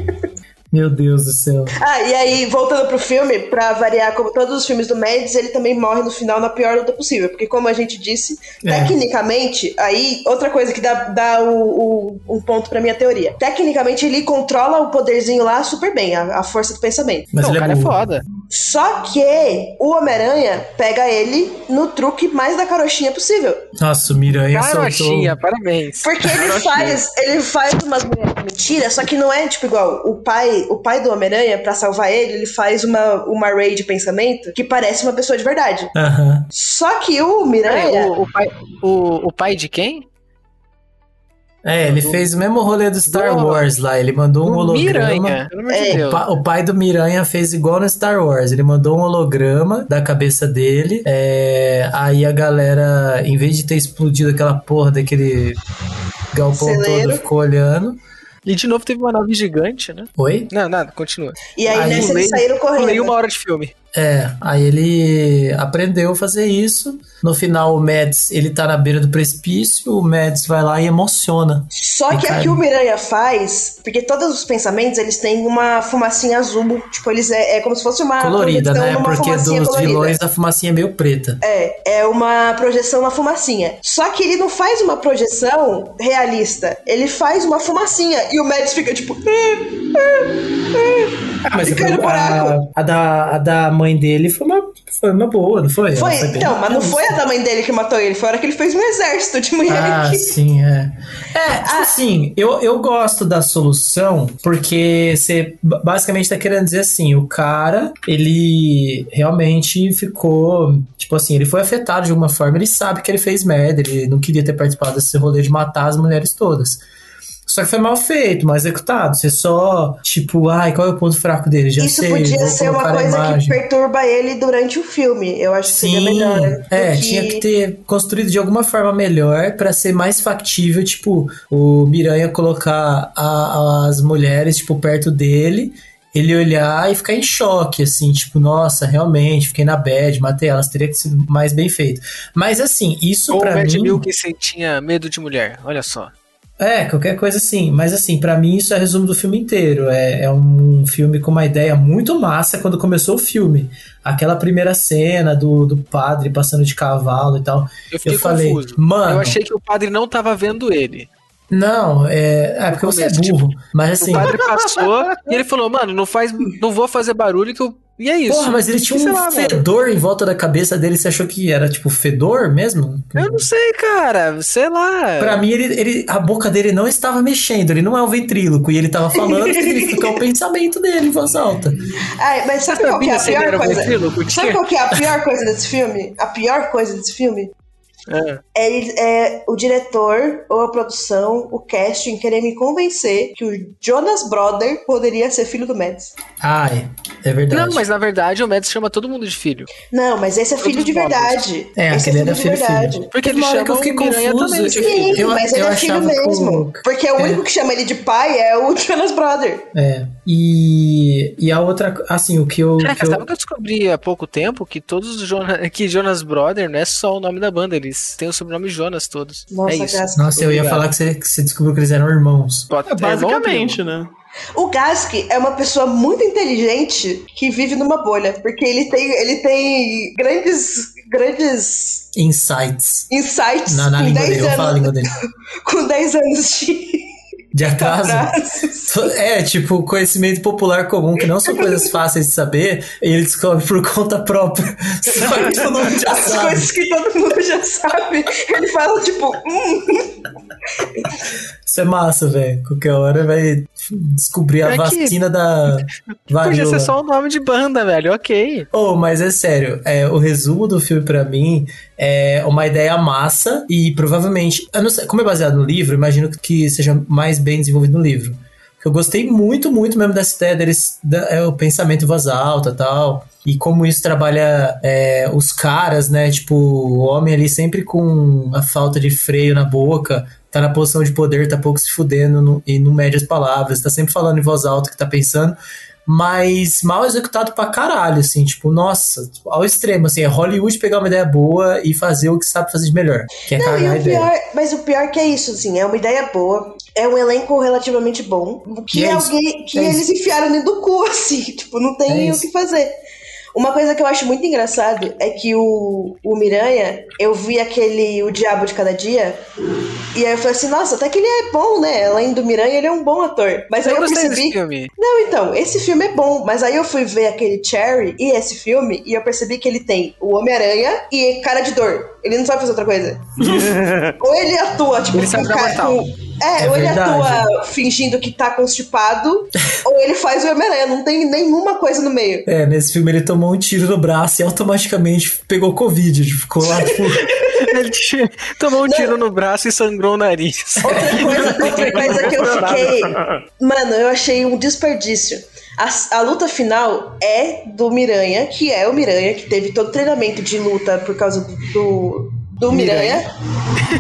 Meu Deus do céu. Ah, e aí, voltando pro filme, pra variar, como todos os filmes do Mads, ele também morre no final na pior luta possível. Porque, como a gente disse, É. tecnicamente, aí, outra coisa que dá, dá o, o- um ponto pra minha teoria. Tecnicamente, ele controla o poderzinho lá super bem, a, a força do pensamento. Mas Não, o ele cara é é foda. Só que o Homem-Aranha pega ele no truque mais da carochinha possível. Nossa, o Miranha Carochinha, soltou... parabéns. Porque ele Carochinha. faz, ele faz umas mentiras, só que não é tipo igual o pai, o pai do Homem-Aranha, pra salvar ele, ele faz uma, uma array de pensamento que parece uma pessoa de verdade. Aham. Só que o Miranha. o, o pai, o, o pai de quem? É, ele fez o mesmo rolê do Star Do- Wars lá. Ele mandou um O holograma. Miranha. É, Deus. Pa- O pai do Miranha fez igual no Star Wars. Ele mandou um holograma da cabeça dele. é, aí a galera, em vez de ter explodido aquela porra daquele galpão Celeiro. todo, ficou olhando. E de novo teve uma nave gigante, né? Oi? Não, nada, continua. E aí, Aí nessa eles saíram Pulei correndo. uma hora de filme. É, aí ele aprendeu a fazer isso. No final, o Mads, ele tá na beira do precipício. O Mads vai lá e emociona. Só que aqui o Miranha faz, porque todos os pensamentos eles têm uma fumacinha azul. Tipo, eles é, é como se fosse uma. Colorida, né? Porque dos colorida. vilões a fumacinha é meio preta. É, é uma projeção na fumacinha. Só que ele não faz uma projeção realista. Ele faz uma fumacinha. E o Mads fica tipo. Ah, mas E cai no a, buraco. a da, a da mãe dele foi uma, foi uma boa, não foi? Foi, bem então, mas não foi a da mãe dele que matou ele, foi a hora que ele fez um exército de mulheres. Ah, que- sim, é. É, tipo assim, eu, eu gosto da solução porque você ba- basicamente tá querendo dizer assim, o cara, ele realmente ficou, tipo assim, ele foi afetado de alguma forma, ele sabe que ele fez merda, ele não queria ter participado desse rolê de matar as mulheres todas. Só que foi mal feito, mal executado. Você só, tipo, ai, qual é o ponto fraco dele? Já Isso sei, podia ser uma coisa que perturba ele durante o filme. Eu acho que seria Sim, melhor. do é, tinha que ter construído de alguma forma melhor pra ser mais factível, tipo, o Miranha colocar a- as mulheres, tipo, perto dele, ele olhar e ficar em choque, assim, tipo, nossa, realmente, fiquei na bad, matei elas, teria que ser mais bem feito. Mas, assim, isso Ou o pra Mad mim... Milkins tinha medo de mulher, olha só. É, qualquer coisa assim. Mas assim, pra mim isso é resumo do filme inteiro. É, é um filme com uma ideia muito massa quando começou o filme. Aquela primeira cena do, do padre passando de cavalo e tal. Eu fiquei Eu falei, confuso. mano. Eu achei que o padre não tava vendo ele. Não, é, é porque você é burro. Mas assim. O padre passou e ele falou, mano, não faz, não vou fazer barulho que eu... E é isso. Porra, mas ele tinha um lá, mano. fedor em volta da cabeça dele. Você achou que era tipo fedor mesmo? Eu não sei, cara. Sei lá. Pra mim, ele, ele, a boca dele não estava mexendo, ele não é um ventríloco, e ele tava falando significa o pensamento dele em voz alta. Ai, mas sabe qual que é a pior coisa? Sabe qual que é a pior coisa desse filme? A pior coisa desse filme? Ah, é, é o diretor ou a produção, o casting, querer me convencer que o Jonas Brother poderia ser filho do Mads. Ai, é verdade. Não, mas na verdade o Mads chama todo mundo de filho. Não, mas esse é filho Todos de verdade. É, esse aquele era filho, filho. Porque Teve ele uma hora chama que eu fiquei confuso. também de filho. Sim, eu- mas eu ele é filho mesmo. Porque o único que chama ele de pai é o Jonas Brother. É. E, e a outra, assim, o que eu. Caraca, que eu- sabe que eu descobri há pouco tempo que todos os Jonas, que Jonas Brother não é só o nome da banda, eles têm o sobrenome Jonas todos. Nossa, é isso. Nossa, eu ia falar que você, que você descobriu que eles eram irmãos. É, basicamente, né? O Gask é uma pessoa muito inteligente que vive numa bolha. Porque ele tem, ele tem grandes, grandes Insights. insights Na, na com, língua 10 dele, eu falo a anos, língua dele. com 10 anos de De atraso. atraso. É, tipo, conhecimento popular comum, que não são coisas fáceis de saber, e ele descobre por conta própria. Só que todo mundo já As sabe. coisas que todo mundo já sabe. Ele fala, tipo, hum, Isso é massa, velho. Qualquer hora vai descobrir a É que- vacina da Podia ser só o nome de banda, velho, ok. Oh, mas é sério, é, o resumo do filme pra mim é uma ideia massa e provavelmente, eu não sei, como é baseado no livro, imagino que seja mais bem desenvolvido no livro. Eu gostei muito, muito mesmo dessa ideia deles, da, é, o pensamento em voz alta tal. E como isso trabalha é, os caras, né? Tipo, o homem ali sempre com a falta de freio na boca, tá na posição de poder, tá pouco se fudendo no- e não mede as palavras, tá sempre falando em voz alta o que tá pensando mas mal executado pra caralho, assim, tipo, nossa, tipo, ao extremo, assim, é Hollywood pegar uma ideia boa e fazer o que sabe fazer de melhor, que é Não, cagar e o pior, mas o pior que é isso, assim, é uma ideia boa, é um elenco relativamente bom, que é isso, alguém que é eles enfiaram dentro do cu, assim, tipo, não tem É o isso. que fazer. Uma coisa que eu acho muito engraçado é que o, o Miranha, eu vi aquele O Diabo de Cada Dia, e aí eu falei assim, nossa, até que ele é bom, né? Além do Miranha, ele é um bom ator. Mas aí Eu eu gostei desse percebi. filme. Não, então, esse filme é bom, mas aí eu fui ver aquele Cherry e esse filme, e eu percebi que ele tem o Homem-Aranha e cara de dor. Ele não sabe fazer outra coisa. ou ele atua, tipo, Ele sabe com É, É ou ele verdade. atua fingindo que tá constipado, ou ele faz o Homem-Aranha, não tem nenhuma coisa no meio. É, nesse filme ele tomou um tiro no braço e automaticamente pegou Covid, ficou lá, tipo, Ele tomou um tiro no braço e sangrou o nariz. Outra coisa, outra coisa que eu fiquei. Mano, eu achei um desperdício. A, a luta final é do Miranha, que é o Miranha, que teve todo o treinamento de luta por causa do. do, do Miranha.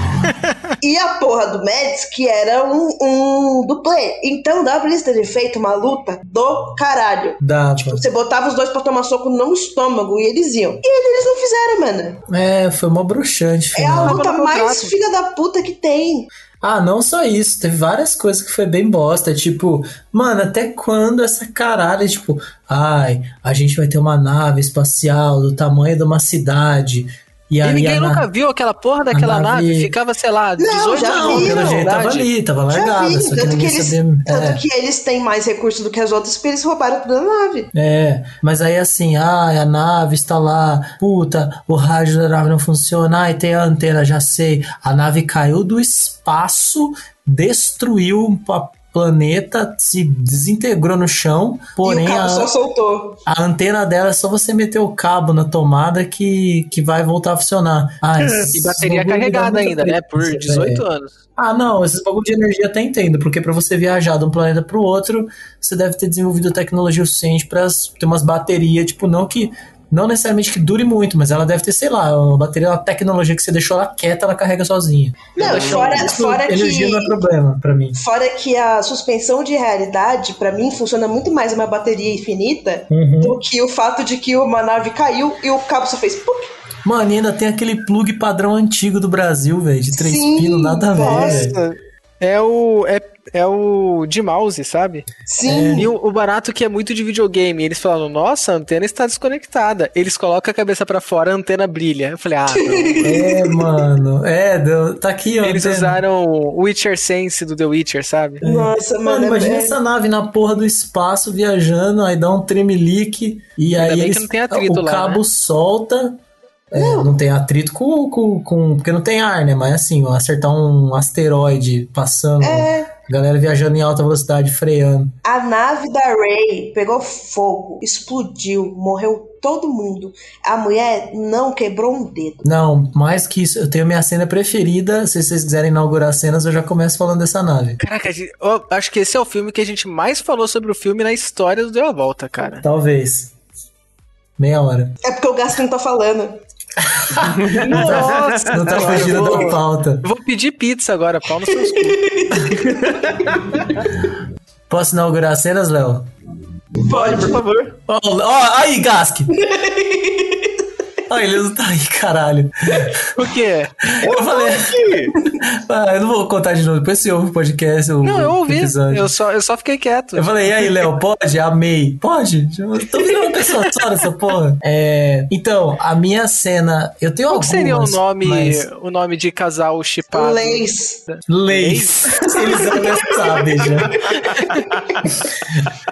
e a porra do Mads, que era um, um duplê. Então dá pra eles terem feito uma luta do caralho. dava. Você botava os dois pra tomar soco no estômago e eles iam. E eles não fizeram, mano. É, foi mó bruxante. É a luta mais filha da puta que tem. Ah, não só isso, teve várias coisas que foi bem bosta, tipo, mano, até quando essa caralho, tipo, ai, a gente vai ter uma nave espacial do tamanho de uma cidade, e E ninguém a na- nunca viu aquela porra daquela nave- nave. Ficava, sei lá, 18 já anos. vi, pelo não, jeito tava ali, tava largada, vi, tanto, que eles, sabia. tanto é. que eles têm mais recursos do que as outras, porque eles roubaram tudo da nave. É, mas aí assim, ah, a nave está lá, puta, o rádio da nave não funciona, ai, tem a antena, já sei. A nave caiu do espaço, destruiu pa- planeta, se desintegrou no chão, porém e o cabo a, só soltou. a antena dela é só você meter o cabo na tomada que, que vai voltar a funcionar. Ah, esses E bateria carregada ainda, né? Por preguiça, 18 velho. anos. Ah, não, esses bagulho de energia até entendo, porque pra você viajar de um planeta pro outro, você deve ter desenvolvido tecnologia o suficiente pra ter umas baterias, tipo, não que. Não necessariamente que dure muito, mas ela deve ter, sei lá, uma bateria, uma tecnologia que você deixou ela quieta, ela carrega sozinha. Não, Isso- fora, isso, fora energia que. não é problema pra mim. Fora que a suspensão de realidade, pra mim, funciona muito mais uma bateria infinita Uhum. do que o fato de que uma nave caiu e o cabo só fez. puc. Mano, e ainda tem aquele plug padrão antigo do Brasil, velho, de três Sim, pinos, nada a ver, é o. É, é o de mouse, sabe? Sim. E o, o barato que é muito de videogame. Eles falaram, nossa, a antena está desconectada. Eles colocam a cabeça pra fora, a antena brilha. Eu falei, ah, não. É, mano. É, deu- tá aqui, ó. Eles antena. usaram o Witcher Sense do The Witcher, sabe? Nossa, Mano, mano. imagina é- essa nave na porra do espaço viajando, aí dá um tremelique e Ainda aí bem eles, que não tem atrito o lá, cabo né? solta. É, não. tem atrito com, com, com. Porque não tem ar, né? Mas assim, acertar um asteroide passando É. Galera viajando em alta velocidade, freando. A nave da Ray pegou fogo, explodiu, morreu todo mundo. A mulher não quebrou um dedo. Não, mais que isso, eu tenho minha cena preferida. Se vocês quiserem inaugurar cenas, eu já começo falando dessa nave. Caraca, eu acho que esse é o filme que a gente mais falou sobre o filme na história do Deu a Volta, cara. Talvez. Meia hora. É porque o Gaston tá falando. Nossa, Não tá fugindo eu da vou, pauta. eu vou pedir pizza agora, pau. Posso inaugurar as cenas, Léo? Pode, por favor. Ó, ó, aí, Gask! Ai, ele não tá aí, caralho. O quê? Eu falei. Ah, eu não vou contar de novo. Depois você ouve o podcast. O, Não, eu ouvi. episódio. Eu só, eu só fiquei quieto. Eu falei, e aí, Léo, pode? Amei. Pode? Eu tô virando uma pessoa só nessa porra. É, então, a minha cena. Eu tenho Qual que algumas. seria o nome, mas- o nome de casal chipado? Leis. Leis. Eles até sabem já.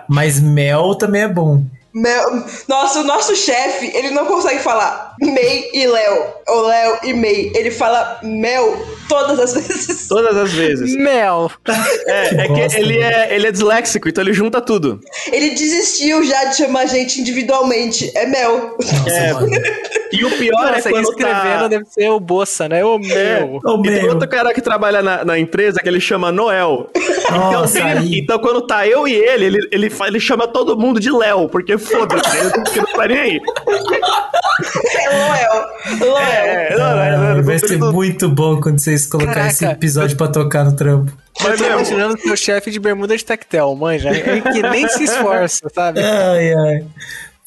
Mas mel também é bom. Mel... Nossa, o nosso chefe, ele não consegue falar May e Léo. Ou Léo e May. Ele fala Mel todas as vezes. Todas as vezes. Mel. É, é que ele é, ele é disléxico, então ele junta tudo. Ele desistiu já de chamar a gente individualmente. É Mel. Nossa, É. E o pior Nossa, é quando escrevendo tá... deve ser o Bossa, né? O É. meu. Ô, E tem outro cara que trabalha na, na empresa que ele chama Noel. Nossa, então, aí. então, quando tá eu e ele, ele, ele, ele chama todo mundo de Léo, porque foda-se, ele não tá nem aí. É Loel. Loel. É, não, não, não, não, vai ser muito bom quando vocês colocarem esse episódio pra tocar no trampo. Eu Mas tô mesmo. imaginando seu chefe de bermuda de tactel, manja. É que nem se esforça, sabe? Ai, ai.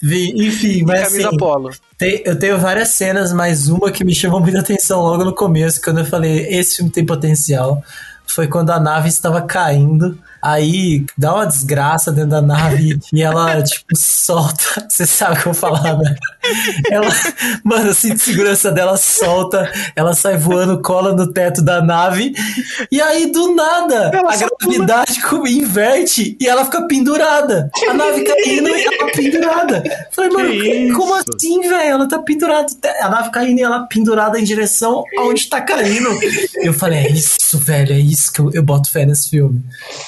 Vi- Enfim, mas Camisa assim, polo. tem- eu tenho várias cenas, mas uma que me chamou muita atenção logo no começo, quando eu falei, esse filme tem potencial, foi quando a nave estava caindo. Aí dá uma desgraça dentro da nave e ela, tipo, solta. Você sabe o que eu vou falar, né? Ela, mano, cinto de segurança dela solta, ela sai voando, cola no teto da nave, e aí do nada Ela a gravidade como inverte e ela fica pendurada. A nave caindo e ela pendurada. Falei, mano, isso? como assim, velho? Ela tá pendurada. A nave caindo e ela pendurada em direção aonde tá caindo. Eu falei, é isso, velho, é isso que eu, eu boto fé nesse filme.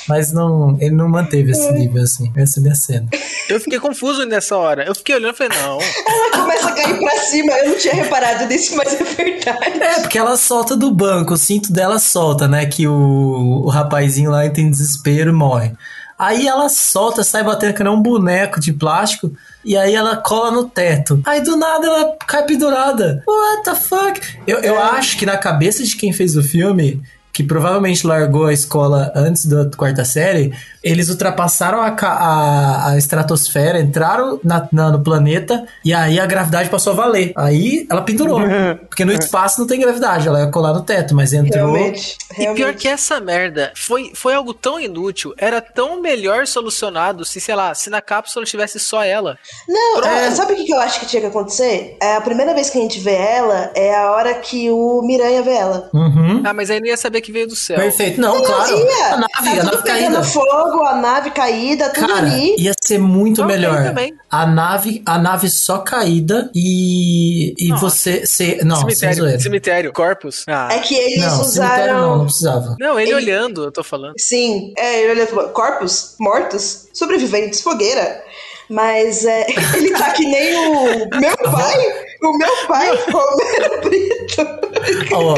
Mas não, ele não manteve esse nível assim. Essa é a minha cena. Eu fiquei confuso nessa hora. Eu fiquei olhando e falei, não. Ela começa a cair pra cima. Eu não tinha reparado nisso, mas é verdade. É, porque ela solta do banco, o cinto dela solta, né? Que o, o rapazinho lá tem desespero e morre. Aí ela solta, sai batendo que nem um boneco de plástico. E aí ela cola no teto. Aí do nada ela cai pendurada. What the fuck? Eu, eu acho que na cabeça de quem fez o filme, que provavelmente largou a escola antes da quarta série, eles ultrapassaram a, a, a estratosfera, entraram na, na- no planeta e aí a gravidade passou a valer. Aí ela pendurou. Porque no espaço não tem gravidade, ela ia colar no teto, mas entrou. Realmente. E realmente. pior que essa merda, foi, foi algo tão inútil, era tão melhor solucionado se, sei lá, se na cápsula tivesse só ela. Não, é, sabe o que que eu acho que tinha que acontecer? É, a primeira vez que a gente vê ela é a hora que o Miranha vê ela. Uhum. Ah, mas aí não ia saber que veio do céu. Perfeito. Não, Não, claro. ia. A nave, tá a tudo nave pegando caída. fogo, a nave caída, tudo Cara, ali. ia ser muito Ok, melhor. também. A nave, a nave só caída e, e Nossa. você. Ser, não, sem cemitério, zoeira. cemitério, corpus. Ah. É que eles Não, cemitério não, não usaram. precisava. Não, ele, Ele- olhando, eu tô falando. Sim, é, ele falou, corpos, mortos, sobreviventes, fogueira. Mas é, ele tá que nem o meu pai, o meu pai, Romero Brito. Ó,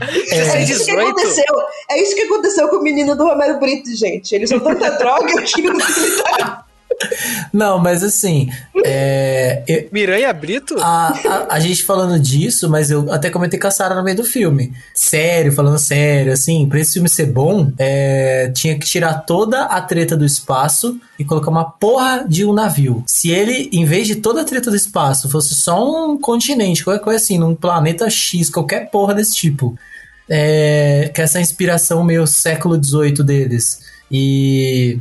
É, É isso que 18? aconteceu. É isso que aconteceu com o menino do Romero Brito, gente. Ele usou tanta droga que não não, mas assim, é, eu- Miranha Brito? a, a, a gente falando disso, mas eu até comentei com a Sarah no meio do filme. Sério, falando sério, assim, pra esse filme ser bom, é, tinha que tirar toda a treta do espaço e colocar uma porra de um navio. Se ele, em vez de toda a treta do espaço, fosse só um continente, qualquer coisa assim, num planeta X, qualquer porra desse tipo, é, que essa inspiração meio século XVIII deles. E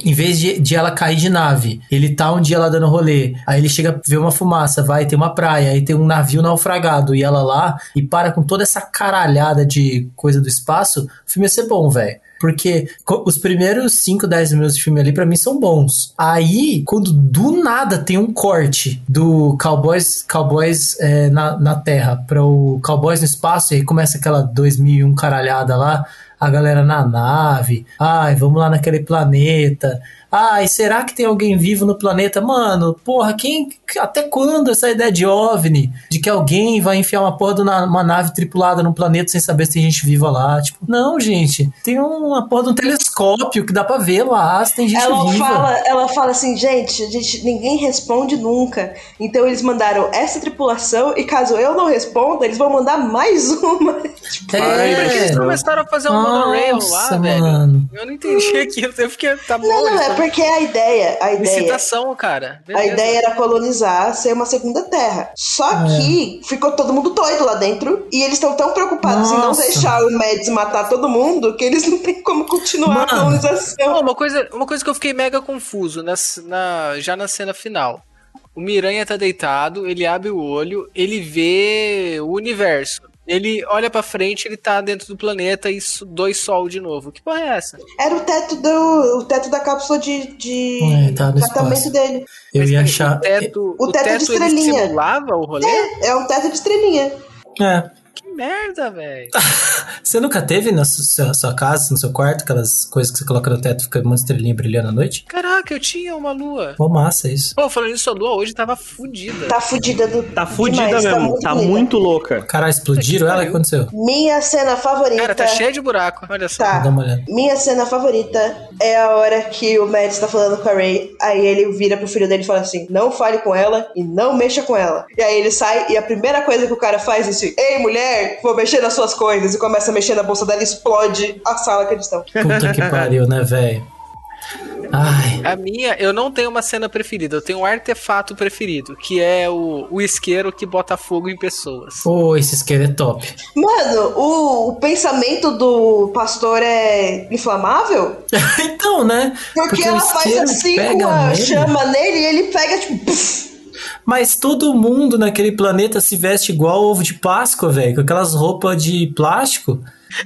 em vez de, de ela cair de nave, ele tá um dia lá dando rolê, aí ele chega, vê uma fumaça, vai, tem uma praia, aí tem um navio naufragado, e ela lá, e para com toda essa caralhada de coisa do espaço, o filme ia ser bom, velho. Porque os primeiros 5, 10 minutos de filme ali, pra mim, são bons. Aí, quando do nada tem um corte do Cowboys, Cowboys é, na, na Terra para o Cowboys no espaço, e aí começa aquela 2001 caralhada lá, a galera na nave. Ai, vamos lá naquele planeta. Ai, será que tem alguém vivo no planeta? Mano, porra, quem. Até quando essa ideia de OVNI? De que alguém vai enfiar uma porra de uma, uma nave tripulada num planeta sem saber se tem gente viva lá? Tipo, não, gente. Tem uma porra de um telescópio que dá pra ver lá se tem gente Ela viva. fala, ela fala assim, gente, a gente, ninguém responde nunca. Então eles mandaram essa tripulação e caso eu não responda, eles vão mandar mais uma. Tipo, Ai, mas eles É. começaram a fazer um monorail lá, Nossa, velho. mano. Eu não entendi aquilo. Eu fiquei, tá bom. não, não, é tão- porque a ideia, a ideia, Licitação, cara. a Beleza. ideia era colonizar, ser uma segunda terra. Só É. que ficou todo mundo doido lá dentro e eles estão tão preocupados em não Nossa. deixar o Mads matar todo mundo que eles não têm como continuar a Mano. Colonização. Uma, coisa, uma coisa que eu fiquei mega confuso na, na- já na cena final. O Miranha tá deitado, ele abre o olho, ele vê o universo. Ele olha pra frente, ele tá dentro do planeta e dois sol de novo. Que porra é essa? Era o teto do o teto da cápsula de, de É, tá tratamento espaço. dele. Eu Mas ia achar. O teto, O teto de ele estrelinha. simulava o rolê? É um teto de estrelinha. É. Merda, velho. Você nunca teve na sua, sua casa, no seu quarto, aquelas coisas que você coloca no teto e fica uma estrelinha brilhando à noite? Caraca, eu tinha uma lua. Pô, massa isso. Pô, falando nisso, a lua hoje tava fudida. Tá fudida do. Tá fudida demais, mesmo, tá bonita. muito louca. Caralho, explodiram ela? O que aconteceu? Minha cena favorita. Cara, tá cheio de buraco. Olha só. Tá. Dá uma olhada. Minha cena favorita é a hora que o Mads tá falando com a Ray. Aí ele vira pro filho dele e fala assim: Não fale com ela e não mexa com ela. E aí ele sai e a primeira coisa que o cara faz é assim: Ei, mulher, vou mexer nas suas coisas. E começa a mexer na bolsa dela e explode a sala que eles estão. Puta que pariu, né, velho? Ai. A minha, eu não tenho uma cena preferida, eu tenho um artefato preferido, que é o, o isqueiro que bota fogo em pessoas. Pô, esse isqueiro é top. Mano, o, o pensamento do pastor é inflamável? então, né? Porque, ela o faz assim com a nele. chama nele e ele pega tipo. puf. Mas todo mundo naquele planeta se veste igual ovo de Páscoa, velho, com aquelas roupas de plástico.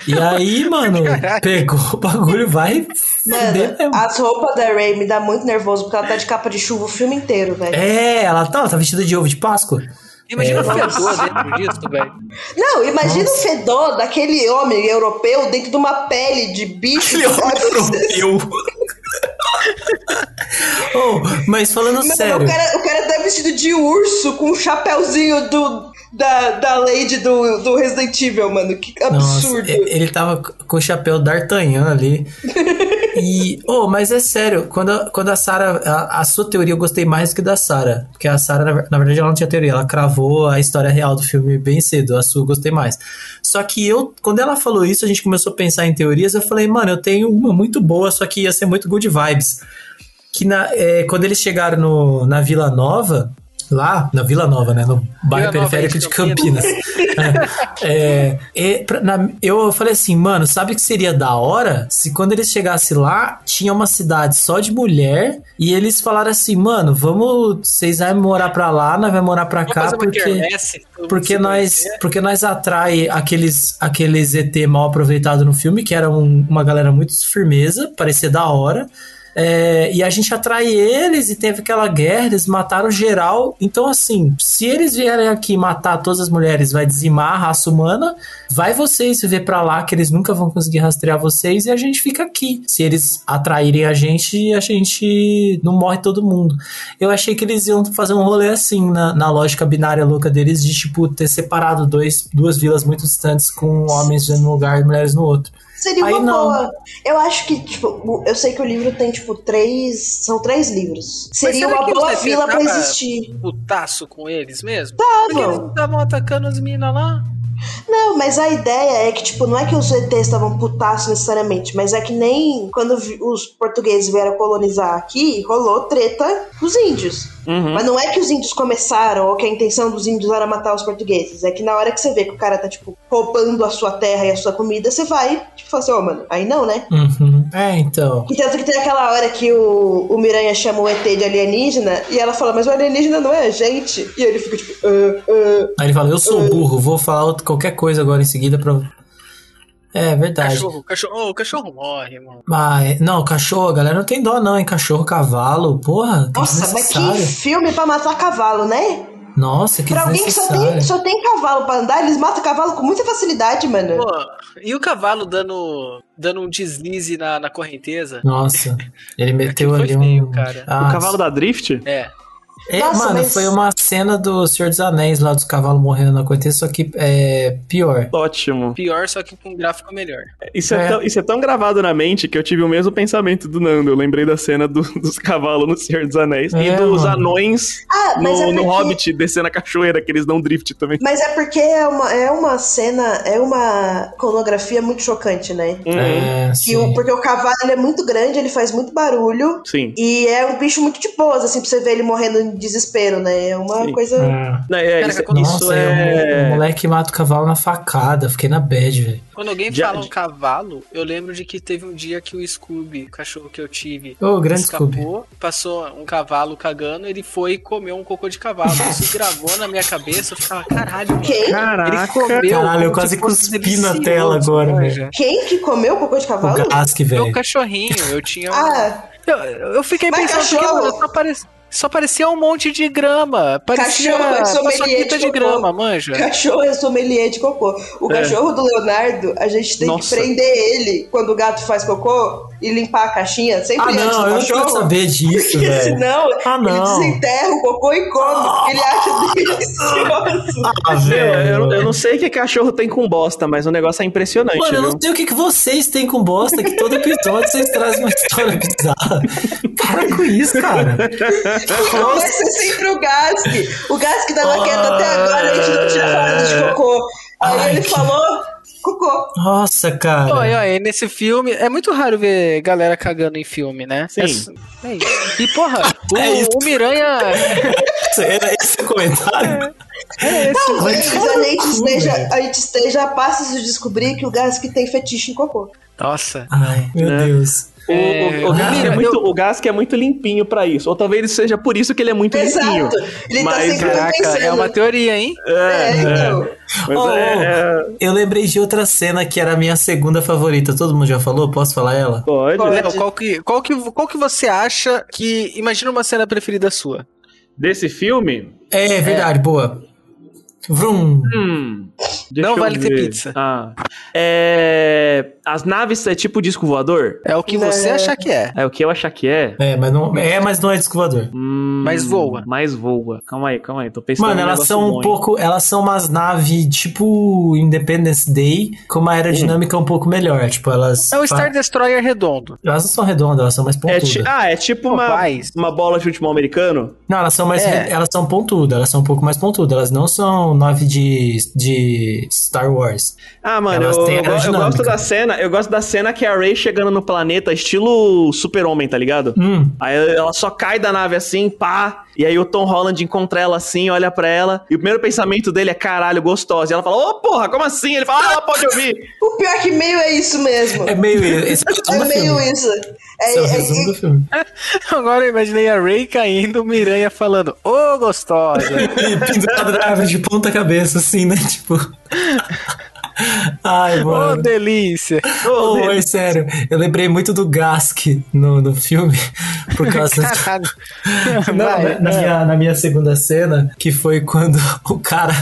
E aí, mano, pegou o bagulho, vai Mano, as roupas da Ray me dá muito nervoso porque ela tá de capa de chuva o filme inteiro, velho. É, ela tá, ela tá vestida de ovo de Páscoa. Imagina É. o fedor dentro disso, velho. Não, imagina o fedor daquele homem europeu dentro de uma pele de bicho. Ele é um europeu. oh, mas falando Mano, sério, O cara, o cara tá vestido de urso com um chapéuzinho do, da, da Lady do, do Resident Evil, mano. Que Nossa, absurdo. e- ele tava com o chapéu d'Artagnan ali. E, oh, mas é sério, quando a, quando a Sarah, a, sua teoria eu gostei mais do que da Sarah, porque a Sarah, na, na verdade, ela não tinha teoria, ela cravou a história real do filme bem cedo, a sua eu gostei mais. Só que eu, quando ela falou isso, a gente começou a pensar em teorias, eu falei, mano, eu tenho uma muito boa, só que ia ser muito good vibes. Que na, é, quando eles chegaram no, na Vila Nova, lá, na Vila Nova, né, no bairro Vila periférico de Campinas. É, é, pra- na- eu falei assim, mano, sabe o que seria da hora? Se quando eles chegassem lá, tinha uma cidade só de mulher e eles falaram assim, mano, vamos, vocês vão morar pra lá, nós vamos morar pra Vamos cá porque quermesse, porque nós, porque nós atrai aqueles aqueles ET mal aproveitado no filme, que era um- uma galera muito firmeza, parecia da hora. É, e a gente atrai eles e teve aquela guerra, eles mataram geral. Então, assim, se eles vierem aqui matar todas as mulheres, vai dizimar a raça humana. Vai vocês viver pra lá, que eles nunca vão conseguir rastrear vocês e a gente fica aqui. Se eles atraírem a gente, a gente não morre todo mundo. Eu achei que eles iam fazer um rolê assim, na, na lógica binária louca deles, de tipo ter separado dois, duas vilas muito distantes com homens num lugar e mulheres no outro. Seria Aí uma não. boa. Eu acho que, tipo, eu sei que o livro tem, tipo, três. São três livros. Seria uma boa vila pra existir. Putaço com eles mesmo? Porque eles não estavam atacando as minas lá? Não, mas a ideia é que, tipo, não é que os ETs estavam putaços necessariamente, mas é que nem quando os portugueses vieram colonizar aqui, rolou treta com os índios. Uhum. Mas não é que os índios começaram ou que a intenção dos índios era matar os portugueses. É que na hora que você vê que o cara tá, tipo, roubando a sua terra e a sua comida, você vai, tipo, fala assim, ô, mano, aí não, né? Uhum. É, então. E tanto que tem aquela hora que o, o Miranha chama o ET de alienígena e ela fala, mas o alienígena não é a gente. E ele fica tipo, ah, ah. Aí ele fala, eu sou burro, vou falar qualquer coisa agora em seguida pra. É verdade. Cachorro, cachorro, oh, o cachorro morre, mano. Mas, não, cachorro, a galera não tem dó, não, hein? Cachorro, cavalo, porra. Nossa, mas que filme pra matar cavalo, né? Nossa, que Pra alguém que só tem, só tem cavalo pra andar, eles matam o cavalo com muita facilidade, mano. Pô, e o cavalo dando, dando um deslize na, na correnteza? Nossa, ele meteu ali um. cara. Ah, o cavalo da Drift? É. É, Nossa, mano, mas- foi uma cena do Senhor dos Anéis lá dos cavalos morrendo na correnteza, só que é pior. Ótimo. Pior, só que com um gráfico melhor. Isso é, É. Tão, isso é tão gravado na mente que eu tive o mesmo pensamento do Nando. Eu lembrei da cena do- dos cavalos no Senhor dos Anéis e É, dos mano. anões Ah, no, é no porque... Hobbit descendo a cachoeira, que eles dão drift também. Mas é porque é uma, é uma cena, é uma iconografia muito chocante, né? Uhum. É, Que o- sim. porque o cavalo ele é muito grande, ele faz muito barulho. Sim. E é um bicho muito de boas, assim, pra você ver ele morrendo em desespero, né? É uma Sim. coisa. É. Não, é, Cara, isso, quando- isso Nossa, é. o, o moleque mata o cavalo na facada, fiquei na bad, velho. Quando alguém Já- fala um cavalo, eu lembro de que teve um dia que o Scooby, o cachorro que eu tive, Ô, grande escapou, Scooby. passou um cavalo cagando, ele foi e comeu um cocô de cavalo. Isso gravou na minha cabeça, eu ficava, caralho, mano. Quem? Ele Caraca. comeu. Caralho, eu quase se fosse cuspi na tela agora, manja. Quem que comeu cocô de O cavalo? Gask, Meu velho. cachorrinho, eu tinha. um- Ah, Eu, eu fiquei Mas pensando, cachorro- mano, só, parec- só parecia um monte de grama. Parecia Cachorro é sommelier de de grama, manja. cachorro é sommelier de cocô. O É. cachorro do Leonardo, a gente tem Nossa. que prender ele quando o gato faz cocô e limpar a caixinha sempre Ah, antes não, do eu não cachorro. quero saber disso, Porque velho. senão Ah, ele não. desenterra o cocô e come, porque ele acha delicioso. Ah, velho. eu, eu não sei o que cachorro tem com bosta, mas o negócio é impressionante, Mano, eu viu? não sei o que, que vocês têm com bosta, que todo episódio vocês trazem uma história bizarra. Para com isso, cara. Vai ser sempre o Gask. O Gask tava quieto até agora, a gente não tinha falado de cocô. Aí Ai, ele que- falou cocô. Nossa, cara. Olha, olha, nesse filme, é muito raro ver galera cagando em filme, né? Sim. É É, isso. E, porra, o, É isso. o Miranha. Era esse o comentário? É esse. Mas Mas a gente, esteja, a gente esteja a passos de descobrir que o Gask tem fetiche em cocô. Nossa. Ai, meu Né? Deus. O, É, o, o, Gask é eu- muito, o Gask é muito limpinho pra isso. Ou talvez seja por isso que ele é muito limpinho. Exato. Ele tá Mas, sempre Caraca, pensando. é uma teoria, hein? É, então. Mas Oh, é, é- Eu lembrei de outra cena que era a minha segunda favorita. Todo mundo já falou? Posso falar ela? Pode. Pode. Léo, qual que, qual, que, qual que você acha que. Imagina uma cena preferida sua. Desse filme? É, verdade, boa. Vrum. Hum. Deixa Não vale ter ver. pizza. Ah. É. As naves é tipo disco voador? É o que você É. achar que é. É o que eu achar que é. É, mas não é, mas não é descovador. Hum, Mas voa. Mais voa. Calma aí, calma aí. Tô pensando Mano, elas são bom, um hein? pouco. Elas são umas naves tipo Independence Day, com uma aerodinâmica um pouco melhor. Tipo, elas. É o Star Destroyer redondo. Elas não são redondas, elas são mais É pontudas. ti- ah, é tipo uma, uma bola de futebol americano? Não, elas são mais. É. Elas são pontudas, elas são um pouco mais pontudas. Elas não são nave de, de Star Wars. Ah, mano, Elas eu, eu, gosto da cena. Eu gosto da cena que a Ray chegando no planeta, estilo super-homem, tá ligado? Hum. Aí ela só cai da nave assim, pá. E aí o Tom Holland encontra ela assim, olha pra ela. E o primeiro pensamento dele é caralho, gostosa. E ela fala, ô porra, como assim? Ele fala, ah, ela pode ouvir. O pior que meio é isso mesmo. É meio. Esse é É meio filme. isso. É, é é- resumo é- do filme. Agora eu imaginei a Ray caindo, o Miranha falando, ô gostosa. E pendurado na árvore de ponta cabeça, assim, né? Tipo. Ai, mano. delícia. Oh, é sério, eu lembrei muito do Gask no, no filme, por causa Caralho. Não, Vai, na, é. minha, na minha segunda cena, que foi quando o cara.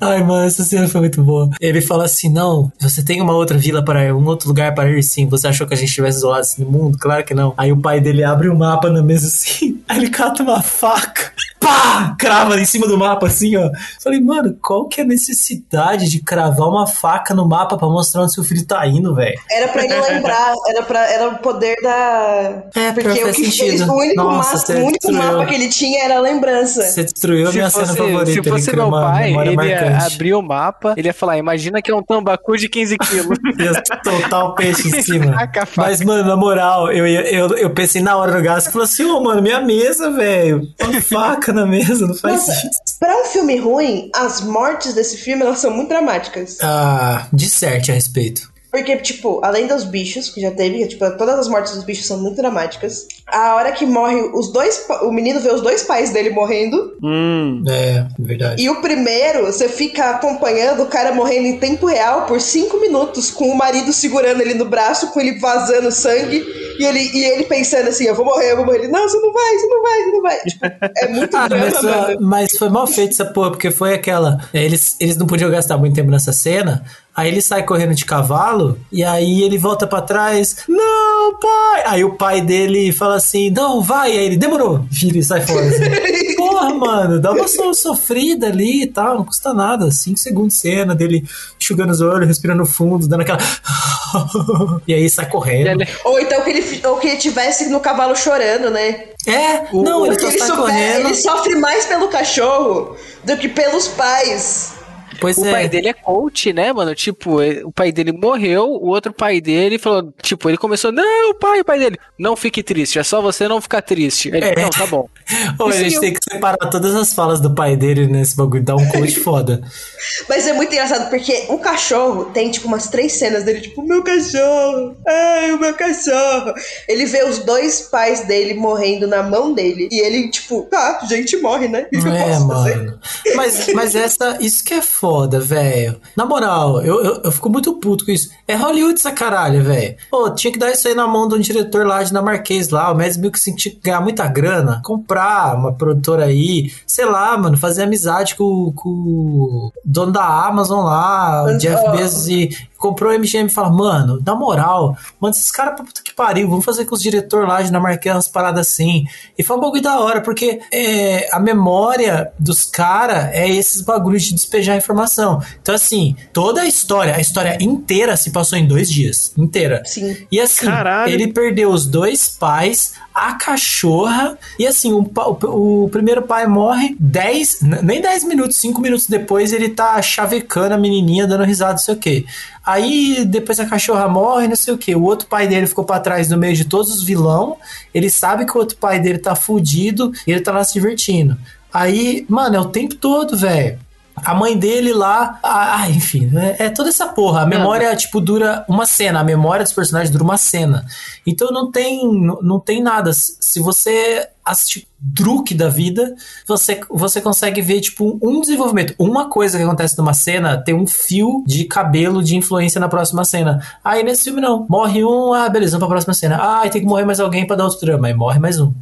Ai, mano, essa cena foi muito boa. Ele fala assim: não, você tem uma outra vila para ir, um outro lugar para ir sim. Você achou que a gente estivesse isolado assim no mundo? Claro que não. Aí o pai dele abre o mapa na mesa assim, aí ele cata uma faca. Pá! Crava em cima do mapa, assim, ó. Falei, mano, qual que é a necessidade de cravar uma faca no mapa pra mostrar onde seu filho tá indo, velho? Era pra ele lembrar, era, pra, era o poder da. É, Porque o, que, sentido. ele- o único, Nossa, mapa, o único mapa que ele tinha era a lembrança. Você destruiu a minha cena fosse, favorita. se fosse meu uma pai, ele ia marcante. abrir o mapa, ele ia falar, imagina que é um tambacu de 15 quilos. Ia soltar o peixe em cima. Faca. Mas, mano, na moral, eu, ia- eu, eu pensei na hora do gasto e falei assim, ô, mano, minha mesa, velho. Uma faca na mesa, não faz Nossa. isso. Pra um filme ruim, as mortes desse filme elas são muito dramáticas. Ah, disserte a respeito. Porque, tipo, além dos bichos que já teve, que, tipo, todas as mortes dos bichos são muito dramáticas. A hora que morre os dois. O menino vê os dois pais dele morrendo. Hum. É, verdade. E o primeiro, você fica acompanhando o cara morrendo em tempo real por cinco minutos, com o marido segurando ele no braço, com ele vazando sangue. E ele, e ele pensando assim, eu vou morrer, eu vou morrer. Ele, não, você não vai, você não vai, você não vai. Tipo, é muito Ah, drama, mas, mano. mas foi mal feito essa porra, porque foi aquela. Eles, eles não podiam gastar muito tempo nessa cena. Aí ele sai correndo de cavalo, e aí ele volta pra trás. Não, pai! Aí o pai dele fala assim: Não, vai. Aí ele demorou. Vira e sai fora. assim. Porra, mano, dá uma so- sofrida ali e tal, não custa nada. Cinco segundos de cena dele enxugando os olhos, respirando fundo, dando aquela. e aí sai correndo. Ele- Ou então que ele, ou que ele tivesse no cavalo chorando, né? É, não, ele ele, sai sofre, correndo. ele sofre mais pelo cachorro do que pelos pais. Pois O é. pai dele é coach, né, mano? Tipo, ele- o pai dele morreu, o outro pai dele falou, tipo, ele começou, não, pai, o pai dele, não fique triste, é só você não ficar triste. Ele, É. não, tá bom. Ô, a gente eu- tem que separar todas as falas do pai dele nesse bagulho, dá um coach foda. Mas é muito engraçado, porque o cachorro tem, tipo, umas três cenas dele, tipo, meu cachorro, ai, o meu cachorro. Ele vê os dois pais dele morrendo na mão dele. E ele, tipo, tá, gente morre, né? O que eu É, posso fazer? mano. Mas, mas essa, isso que é foda, velho. Na moral, eu, eu, eu fico muito puto com isso. É Hollywood essa caralho, velho. Pô, tinha que dar isso aí na mão de um diretor lá dinamarquês lá. O Mads Mikkelsen tinha que ganhar muita grana. Comprar uma produtora aí. Sei lá, mano. Fazer amizade com, com o dono da Amazon lá. O Mas, Jeff ó, Bezos e comprou o MGM e fala, mano, na moral, manda esses caras pra puta que pariu, vamos fazer com os diretores lá dinamarquês umas paradas assim. E foi um bagulho da hora, porque é, a memória dos caras é esses bagulhos de despejar informação. Então, assim, toda a história, a história inteira se passou em dois dias. Inteira. Sim. E assim, Caralho. ele perdeu os dois pais, a cachorra, e assim, o, o- o primeiro pai morre 10, n- nem 10 minutos, 5 minutos depois ele tá chavecando a menininha, dando risada, não sei o quê. Aí depois a cachorra morre, não sei o quê. O outro pai dele ficou pra trás no meio de todos os vilão. Ele sabe que o outro pai dele tá fudido e ele tá lá se divertindo. Aí, mano, é o tempo todo, velho. A mãe dele lá. Ah, enfim, é, é toda essa porra. A memória, tipo, dura uma cena. A memória dos personagens dura uma cena. Então não tem, não, tem nada. Se você assistir Druk da vida, você, você consegue ver, tipo, um desenvolvimento. Uma coisa que acontece numa cena tem um fio de cabelo de influência na próxima cena. Aí nesse filme não. Morre um, ah, beleza, vamos pra próxima cena. Ah, tem que morrer mais alguém pra dar outro drama. Aí morre mais um.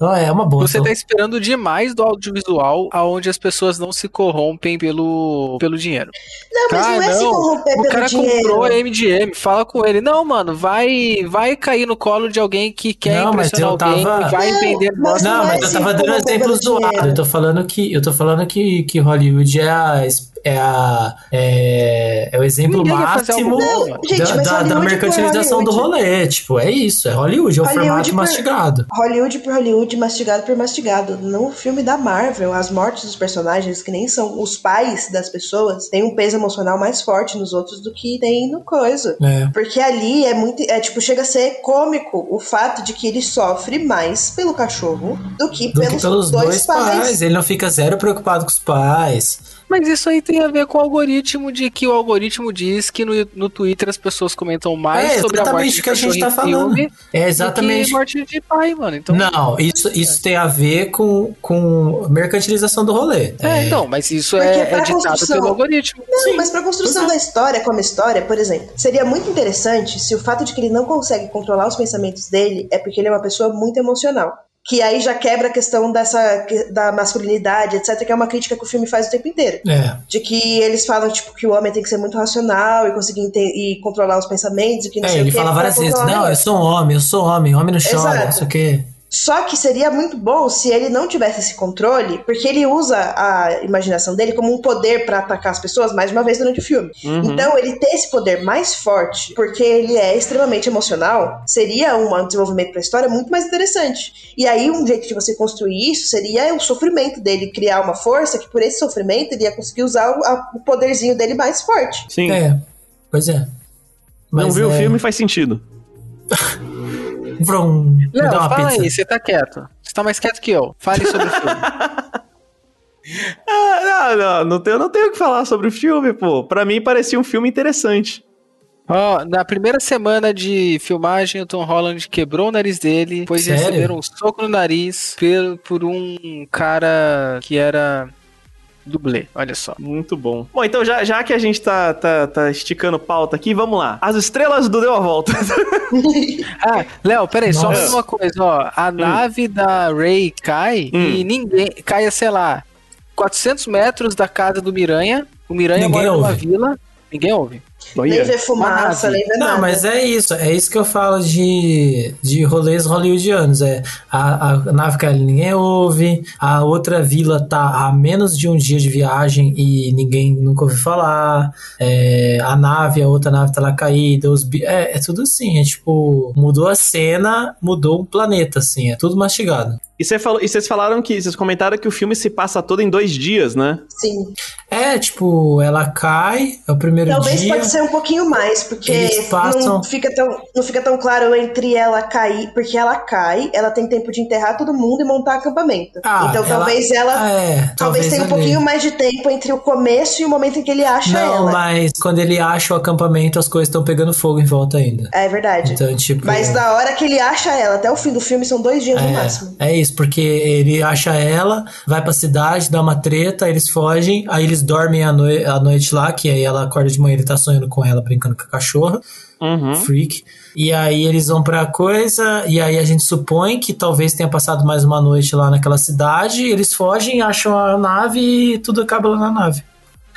Então, é uma boa. Você tá esperando demais do audiovisual aonde as pessoas não se corrompem pelo, pelo dinheiro. Não, mas Ah, não é se corromper O pelo cara dinheiro. comprou a MGM, fala com ele. Não, mano, vai vai cair no colo de alguém que quer Não, mas impressionar eu alguém tava- e vai Não, vender mas bosta. Não, não mas é eu se tava dando pelo zoados. dinheiro. Eu tô falando que eu tô falando que, que Hollywood é a é, a, é, é o exemplo Ninguém máximo Não, gente, da, da- mercantilização do rolê. Tipo, é isso, é Hollywood, é o Hollywood formato por- mastigado. Hollywood por Hollywood, mastigado por mastigado. No filme da Marvel, as mortes dos personagens, que nem são os pais das pessoas, têm um peso emocional mais forte nos outros do que tem no coisa. É. Porque ali é muito. É tipo, chega a ser cômico o fato de que ele sofre mais pelo cachorro do que, Do pelos, que pelos dois, pais. Ele não fica zero preocupado com os pais. Mas isso aí tem a ver com o algoritmo de que o algoritmo diz que no, no Twitter as pessoas comentam mais É sobre a morte exatamente de o que a gente tá falando. É exatamente. que morte de pai, mano. Então, Não, isso, isso tem a ver com, com mercantilização do rolê. É, então, mas isso Porque é, é ditado construção- pelo algoritmo. Não, mas pra construção Exato. da história como história, por exemplo, seria muito interessante se o fato de que ele não consegue controlar os pensamentos dele é porque ele é uma pessoa muito emocional. Que aí já quebra a questão dessa da masculinidade, etc., que é uma crítica que o filme faz o tempo inteiro. É. De que eles falam, tipo, que o homem tem que ser muito racional e conseguir e controlar os pensamentos e que não É, sei ele o fala várias vezes, não, eu sou um homem, eu sou homem, homem não chora, Exato. não sei o quê. Só que seria muito bom se ele não tivesse esse controle, porque ele usa a imaginação dele como um poder pra atacar as pessoas mais uma vez durante o filme. Uhum. Então, ele ter esse poder mais forte, porque ele é extremamente emocional, seria um desenvolvimento pra história muito mais interessante. E aí, um jeito de você construir isso seria o sofrimento dele, criar uma força que, por esse sofrimento, ele ia conseguir usar o, a- o poderzinho dele mais forte. Sim. É, pois é. não Mas viu o é- filme faz sentido. Vrum, me Léo, dá uma fala pizza. aí, você tá quieto. Você tá mais quieto que eu. Fale sobre o filme. Ah, não, não, não tenho, não tenho o que falar sobre o filme, pô. Pra mim parecia um filme interessante. Ó, na primeira semana de filmagem, o Tom Holland quebrou o nariz dele, Sério? receberam um soco no nariz pelo, por um cara que era dublê, olha só. Muito bom. Bom, então já, já que a gente tá, tá, tá esticando pauta aqui, vamos lá. As estrelas do Deu a Volta. Ah, Léo, peraí, só Nossa. mais uma coisa, ó. A nave da Ray cai Hum. e ninguém. Cai, sei lá, 400 metros da casa do Miranha. O Miranha Ninguém mora numa ouve. vila. Ninguém ouve. Nem vê fumaça, Uma nave. nem vê nada. Não, mas é isso. É isso que eu falo de, de rolês hollywoodianos. É, a, a nave cai ali, ninguém ouve. A outra vila tá a menos de um dia de viagem e ninguém nunca ouviu falar. É, a nave, a outra nave tá lá caída. Os, bi- é, é tudo assim. É tipo, mudou a cena, mudou o planeta, assim. É tudo mastigado. E, você falou, e vocês falaram que. Vocês comentaram que o filme se passa todo em dois dias, né? Sim. É, tipo, ela cai, é o primeiro Talvez dia. pode ser um pouquinho mais, porque passam- não, fica tão, não fica tão claro entre ela cair, porque ela cai, ela tem tempo de enterrar todo mundo e montar acampamento. Ah, então ela- talvez ela. É, Talvez tenha um pouquinho mais de tempo entre o começo e o momento em que ele acha Não, ela. mas quando ele acha o acampamento, as coisas estão pegando fogo em volta ainda. É verdade. Então, tipo. Mas da hora que ele acha ela até o fim do filme são dois dias no máximo. É, é porque ele acha ela, vai pra cidade, dá uma treta, eles fogem, aí eles dormem a, noi a noite lá, que aí ela acorda de manhã, ele tá sonhando com ela, brincando com a cachorra, Uhum. freak. E aí eles vão pra coisa, e aí a gente supõe que talvez tenha passado mais uma noite lá naquela cidade, eles fogem, acham a nave e tudo acaba lá na nave.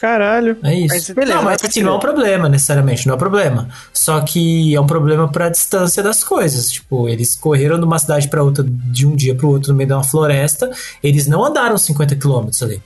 Caralho. É isso. Mas beleza, não, mas assim, não é um problema, necessariamente, não é um problema. Só que é um problema pra distância das coisas. Tipo, eles correram de uma cidade pra outra de um dia pro outro no meio de uma floresta. Eles não andaram 50 quilômetros ali.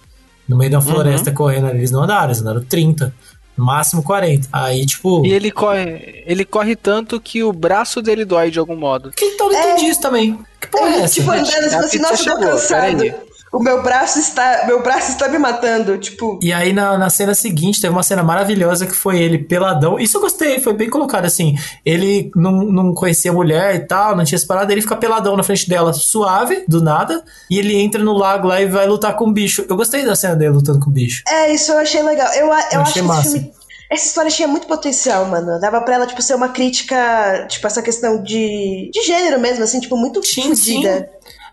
No meio de uma floresta correndo ali, eles não andaram, eles andaram 30. No máximo 40. Aí, tipo. E ele corre, ele corre tanto que o braço dele dói de algum modo. Que então não entendi isso também. Que porra é Ele, essa? tipo, andando e A falou assim, nossa, eu tô chegou, cansado. O meu braço está. Meu braço está me matando. Tipo, E aí, na, na cena seguinte, teve uma cena maravilhosa que foi ele peladão. Isso eu gostei, foi bem colocado assim. Ele não, não conhecia a mulher e tal, não tinha separado, ele fica peladão na frente dela, suave, do nada. E ele entra no lago lá e vai lutar com o bicho. Eu gostei da cena dele lutando com o bicho. É, isso eu achei legal. Eu, eu, Eu acho achei que massa. esse filme. Essa história tinha muito potencial, mano. Dava pra ela, tipo, ser uma crítica, tipo, essa questão de, de gênero mesmo, assim, tipo, muito Sim, fodida.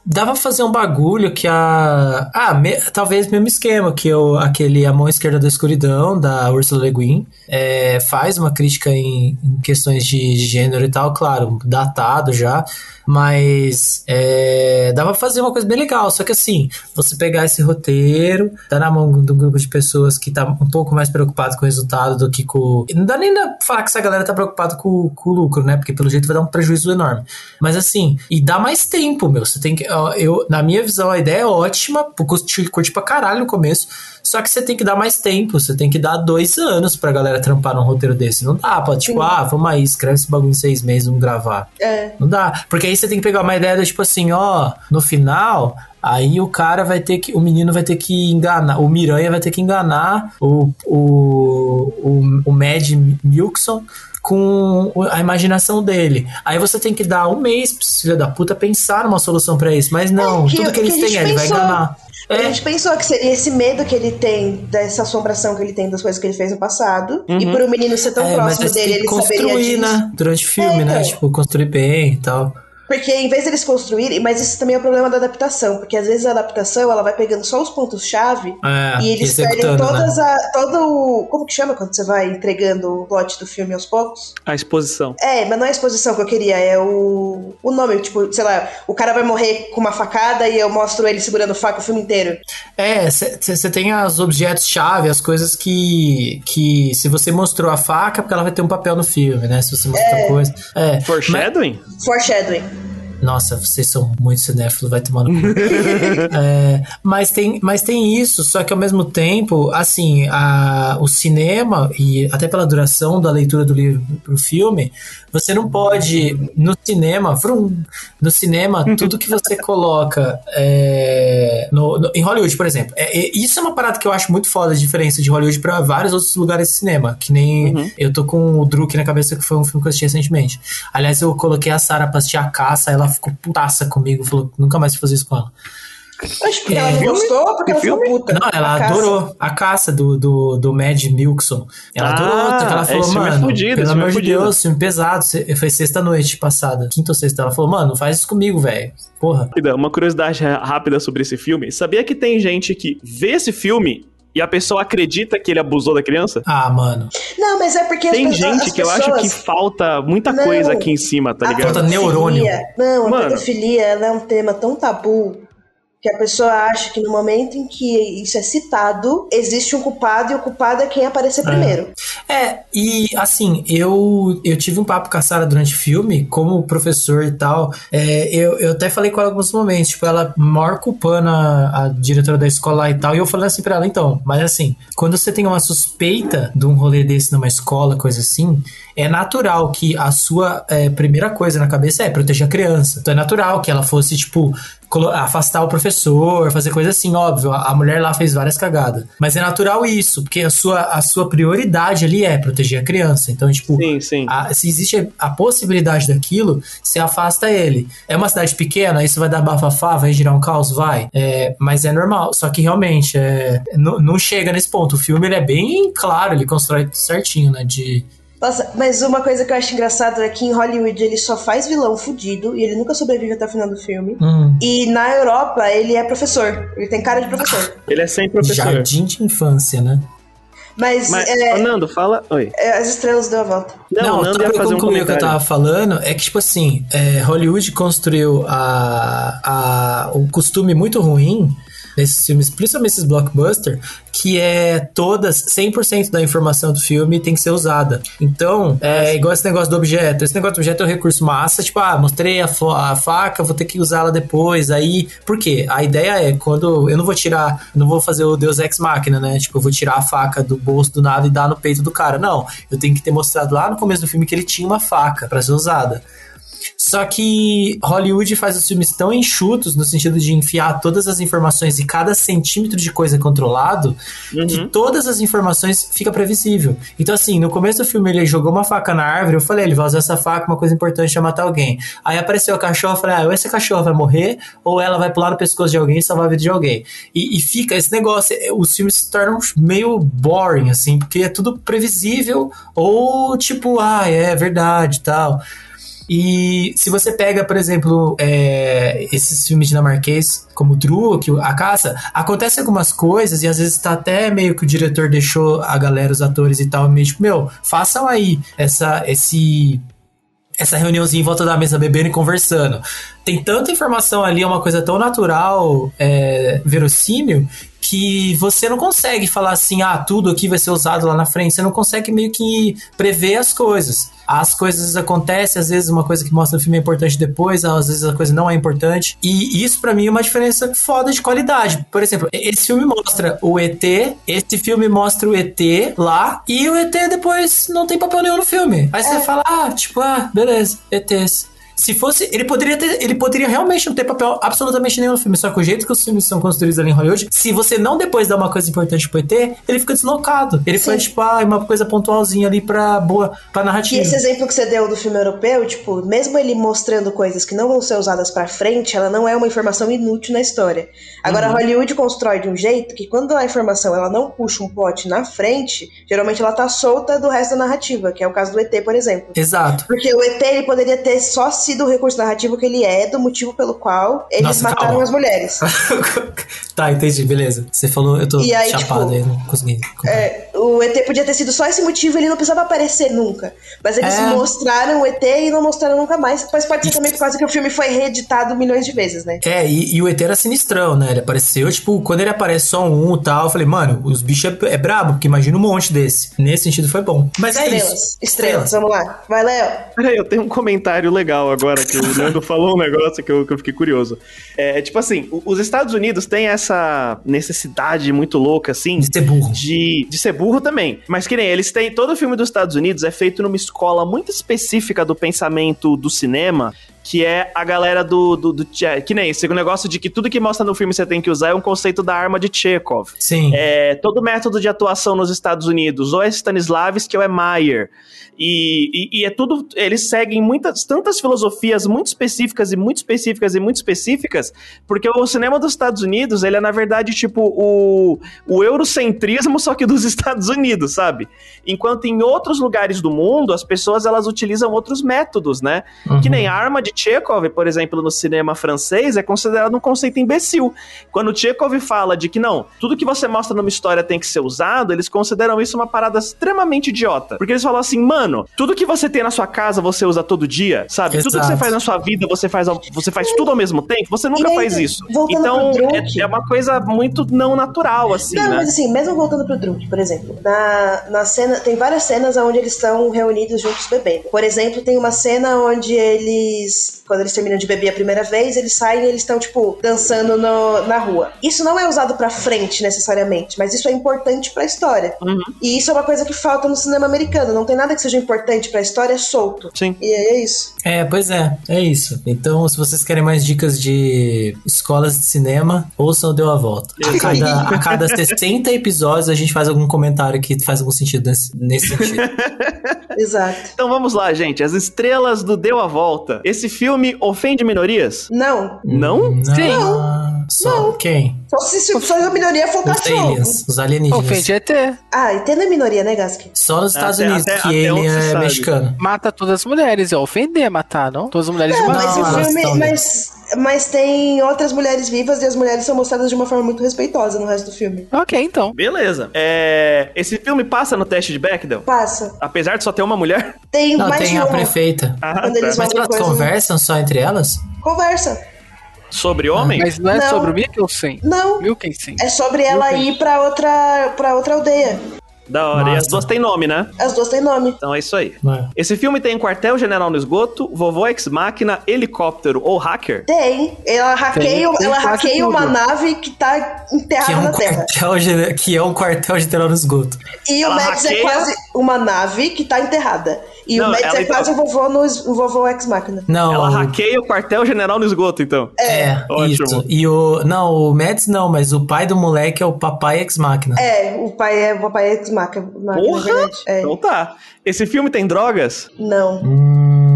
Dava pra fazer um bagulho que a. Ah, me- talvez mesmo esquema, que o, aquele A Mão Esquerda da Escuridão, da Ursula Le Guin, é, faz uma crítica em, em questões de gênero e tal, claro, datado já, mas é, dava pra fazer uma coisa bem legal. Só que assim, você pegar esse roteiro, dar na mão de um grupo de pessoas que tá um pouco mais preocupado com o resultado do que com. Não dá nem pra falar que essa galera tá preocupada com, com o lucro, né? Porque pelo jeito vai dar um prejuízo enorme. Mas assim, e dá mais tempo, meu. Você tem que. Eu, na minha visão, a ideia é ótima, curti, curti pra caralho no começo. Só que você tem que dar mais tempo, você tem que dar dois anos pra galera trampar num roteiro desse. Não dá pra, tipo, Sim. ah, vamos aí, escreve esse bagulho em seis meses, vamos gravar. É. Não dá. Porque aí você tem que pegar uma ideia do tipo assim, ó, no final, aí o cara vai ter que. O menino vai ter que enganar. O Miranha vai ter que enganar o, o, o, o Mad Milkson com a imaginação dele. Aí você tem que dar um mês pra esse filho da puta pensar numa solução pra isso. Mas não, É, que- tudo que que eles a têm, ele vai enganar. A É, gente pensou que seria esse medo que ele tem, dessa assombração que ele tem das coisas que ele fez no passado. E por o menino ser tão é, próximo dele, ele saberia construir, disso. né? Durante o filme, É, né? então. Tipo, construir bem e tal. Porque em vez deles construírem, mas isso também é o problema da adaptação, porque às vezes a adaptação ela vai pegando só os pontos-chave É, e eles perdem executando, né? todas a, todo o. Como que chama quando você vai entregando o plot do filme aos poucos? A exposição. É, mas não é a exposição que eu queria, é o, o nome, tipo, sei lá, o cara vai morrer com uma facada e eu mostro ele segurando faca o filme inteiro. É, você tem os objetos-chave, as coisas que, que. Se você mostrou a faca, porque ela vai ter um papel no filme, né? Se você mostrou coisa. É. Foreshadowing? Foreshadowing. Nossa, vocês são muito cinéfilos, vai tomar no cu. É, mas, tem, mas tem isso, só que ao mesmo tempo, assim, a, o cinema, e até pela duração da leitura do livro pro filme, você não pode, no cinema, vrum, no cinema, tudo que você coloca é, no- no- em Hollywood, por exemplo, é- é- isso é uma parada que eu acho muito foda, a diferença de Hollywood pra vários outros lugares de cinema, que nem eu tô com o Druk na cabeça, que foi um filme que eu assisti recentemente. Aliás, eu coloquei a Sarah pra assistir a caça, ela ficou putaça comigo, falou que nunca mais vou fazer isso com ela. Acho que É, ela filme? gostou porque Que ela ficou filme? puta. Não, ela A caça. adorou a caça do, do, do Mad Milkson. Ela Ah, adorou, ela falou, é mano, fudido, esse pelo filme é amor de fudido." Deus, filme pesado. Foi sexta-noite passada, quinta ou sexta. Ela falou, mano, não faz isso comigo, velho. Porra. Uma curiosidade rápida sobre esse filme. Sabia que tem gente que vê esse filme e a pessoa acredita que ele abusou da criança? Ah, mano. Não, mas é porque as Tem pessoas- gente as que eu acho pessoas- que falta muita Não. coisa aqui em cima, tá A ligado? Falta neurônio. pedofilia- Não, a Mano. pedofilia ela é um tema tão tabu que a pessoa acha que no momento em que isso é citado, existe um culpado e o culpado é quem aparecer primeiro. É, e assim, eu, eu tive um papo com a Sarah durante o filme, como professor e tal. é, eu, eu até falei com ela em alguns momentos, tipo, ela maior culpando a, a diretora da escola e tal. E eu falei assim pra ela, então, mas assim, quando você tem uma suspeita de um rolê desse numa escola, coisa assim, é natural que a sua é, primeira coisa na cabeça é proteger a criança. Então é natural que ela fosse, tipo, afastar o professor, fazer coisa assim, óbvio. A mulher lá fez várias cagadas. Mas é natural isso, porque a sua, a sua prioridade ali é proteger a criança. Então, tipo, Sim, sim. a- se existe a possibilidade daquilo, se afasta ele. É uma cidade pequena, isso vai dar bafafá, vai girar um caos? Vai. É, mas é normal. Só que realmente, é, não, não chega nesse ponto. O filme ele é bem claro, ele constrói certinho, né? De. Nossa, mas uma coisa que eu acho engraçado é que em Hollywood ele só faz vilão fudido e ele nunca sobrevive até o final do filme. Hum, E na Europa ele é professor. Ele tem cara de professor. Ele é sem professor. jardim de infância, né? Mas, Mas, é, Nando, fala. Oi. é, as estrelas deu a volta. Não, o só Nando ia pra fazer um concluir o que eu tava falando, é que, tipo assim, é, Hollywood construiu a, a, o costume muito ruim nesses filmes, principalmente esses blockbusters, que é todas, 100% da informação do filme tem que ser usada. Então, é igual esse negócio do objeto. Esse negócio do objeto é um recurso massa, tipo, ah, mostrei a, a faca, vou ter que usá-la depois. Aí, por quê? A ideia é quando eu não vou tirar, não vou fazer o Deus Ex Machina, né? Tipo, eu vou tirar a faca do bolso do nada e dar no peito do cara. Não, eu tenho que ter mostrado lá no começo do filme que ele tinha uma faca pra ser usada. Só que Hollywood faz os filmes tão enxutos no sentido de enfiar todas as informações e cada centímetro de coisa controlado que todas as informações fica previsível. Então, assim, no começo do filme ele jogou uma faca na árvore, eu falei, ele vai usar essa faca, uma coisa importante é matar alguém. Aí apareceu o cachorro, eu falei, ah, ou esse cachorro vai morrer, ou ela vai pular no pescoço de alguém e salvar a vida de alguém. E, e fica esse negócio, eh, os filmes se tornam meio boring, assim, porque é tudo previsível, ou tipo, ah, é verdade e tal. E se você pega, por exemplo, é, esses filmes dinamarquês, como Truque, A Caça, acontece algumas coisas e às vezes tá até meio que o diretor deixou a galera, os atores e tal, meio tipo, meu, façam aí essa, esse, essa reuniãozinha em volta da mesa bebendo e conversando. Tem tanta informação ali, é uma coisa tão natural, é, verossímil, que você não consegue falar assim, ah, tudo aqui vai ser usado lá na frente. Você não consegue meio que prever as coisas. As coisas acontecem, às vezes uma coisa que mostra no filme é importante depois, às vezes a coisa não é importante. E isso pra mim é uma diferença foda de qualidade. Por exemplo, esse filme mostra o ET, esse filme mostra o ET lá, e o ET depois não tem papel nenhum no filme. Aí você fala, ah, tipo, ah, beleza, ETs. Se fosse, ele poderia ter, ele poderia realmente não ter papel absolutamente nenhum no filme, só que o jeito que os filmes são construídos ali em Hollywood, se você não depois dar uma coisa importante pro ET, ele fica deslocado. Ele foi tipo, ah, uma coisa pontualzinha ali pra boa, pra E narrativa. esse exemplo que você deu do filme europeu, tipo, mesmo ele mostrando coisas que não vão ser usadas pra frente, ela não é uma informação inútil na história. Agora, Hollywood constrói de um jeito que quando a informação ela não puxa um plot na frente, geralmente ela tá solta do resto da narrativa, que é o caso do ET, por exemplo. Exato. Porque o ET ele poderia ter só sido o recurso narrativo que ele é, do motivo pelo qual eles Nossa, mataram calma. as mulheres. tá, entendi, beleza. Você falou, eu tô E aí, chapado tipo, aí, não consegui. É, o ET podia ter sido só esse motivo, ele não precisava aparecer nunca. Mas eles É. mostraram o ET e não mostraram nunca mais. Mas pode ser também por causa que o filme foi reeditado milhões de vezes, né? É, e, e o ET era sinistrão, né? Ele apareceu, tipo, quando ele aparece só um e tal, eu falei, mano, os bichos é, é brabo, porque imagina um monte desse. Nesse sentido foi bom. Mas é Estrelas. isso. Estrelas, vamos lá. Vai, Léo. Peraí, eu tenho um comentário legal agora, que o Nando falou um negócio que eu, que eu fiquei curioso. É, tipo assim, os Estados Unidos têm essa necessidade muito louca, assim, De ser burro. de, de ser burro também. Mas que nem eles têm. Todo filme dos Estados Unidos é feito numa escola muito específica do pensamento do cinema. Que é a galera do. do, do que nem esse negócio de que tudo que mostra no filme você tem que usar é um conceito da arma de Chekhov. Sim. É, todo método de atuação nos Estados Unidos, ou é Stanislavski ou é Mayer. E, e- e é tudo. Eles seguem muitas, tantas filosofias muito específicas e muito específicas e muito específicas, porque o cinema dos Estados Unidos, ele é, na verdade, tipo, o, o eurocentrismo, só que dos Estados Unidos, sabe? Enquanto em outros lugares do mundo, as pessoas elas utilizam outros métodos, né? Que nem a arma de Chekhov, por exemplo, no cinema francês, é considerado um conceito imbecil. Quando Chekhov fala de que não, tudo que você mostra numa história tem que ser usado, eles consideram isso uma parada extremamente idiota. Porque eles falam assim, mano, tudo que você tem na sua casa você usa todo dia, sabe? Tudo que Exato. você faz na sua vida você faz, você faz tudo ao mesmo tempo, você nunca aí, faz isso. voltando Então, é, é uma coisa muito não natural, assim, não, né? mas assim, mesmo voltando pro Druk, por exemplo, na, na cena, tem várias cenas onde eles estão reunidos juntos bebendo. Por exemplo, tem uma cena onde eles, quando eles terminam de beber a primeira vez, eles saem e eles estão, tipo, dançando no- na rua. Isso não é usado pra frente, necessariamente, mas isso é importante pra história. Uhum. E isso é uma coisa que falta no cinema americano. Não tem nada que seja importante pra história solto. Sim. E aí é isso. É, pois é, é isso. Então, se vocês querem mais dicas de escolas de cinema, ouçam o Deu a Volta. A cada, a cada 60 episódios a gente faz algum comentário que faz algum sentido nesse, nesse sentido. Exato. Então vamos lá, gente. As estrelas do Deu a Volta. Esse filme ofende minorias? Não. Não? Não. Só quem? Só se, se só a minoria for Os cachorro. aliens, os alienígenas. Ofende ET. Ah, e tem na minoria, né, Gask? Só nos Estados Até- Unidos até- que até ele é sabe. mexicano. Mata todas as mulheres. É ofender matar, não? Todas as mulheres Não, matar. mas Não, o filme. Mas, mas tem outras mulheres vivas e as mulheres são mostradas de uma forma muito respeitosa no resto do filme. Ok, então. Beleza. É, Esse filme passa no teste de Bechdel? Passa. Apesar de só ter uma mulher? Tem Não, mais tem de a uma. prefeita. Ah, Quando eles tá. Mas elas conversam só entre elas? Conversa. Sobre homem? Mas não é Não. sobre o Mikkelsen? Não. Mikkelsen. É sobre ela Entendi. ir pra outra, pra outra aldeia. Da hora. E as duas têm nome, né? As duas têm nome. Então é isso aí. É. Esse filme tem quartel-general no esgoto, vovó ex-máquina, helicóptero ou hacker? Tem. Ela hackeia, tem ela quase hackeia uma tudo. nave que tá enterrada Que é, um na Terra. quartel, que é um quartel general no esgoto. E o Ela Mads é hackeia- quase uma nave que tá enterrada. E Não, o Mads é então- quase o vovô, no, o vovô ex-máquina. Não, Ela o- hackeia o quartel-general no esgoto, então. É, Ótimo. isso. E o. Não, o Mads não, mas o pai do moleque é o papai ex-máquina. É, o pai é o papai ex-máquina, na Porra! É. Então tá. Esse filme tem drogas? Não. Hum,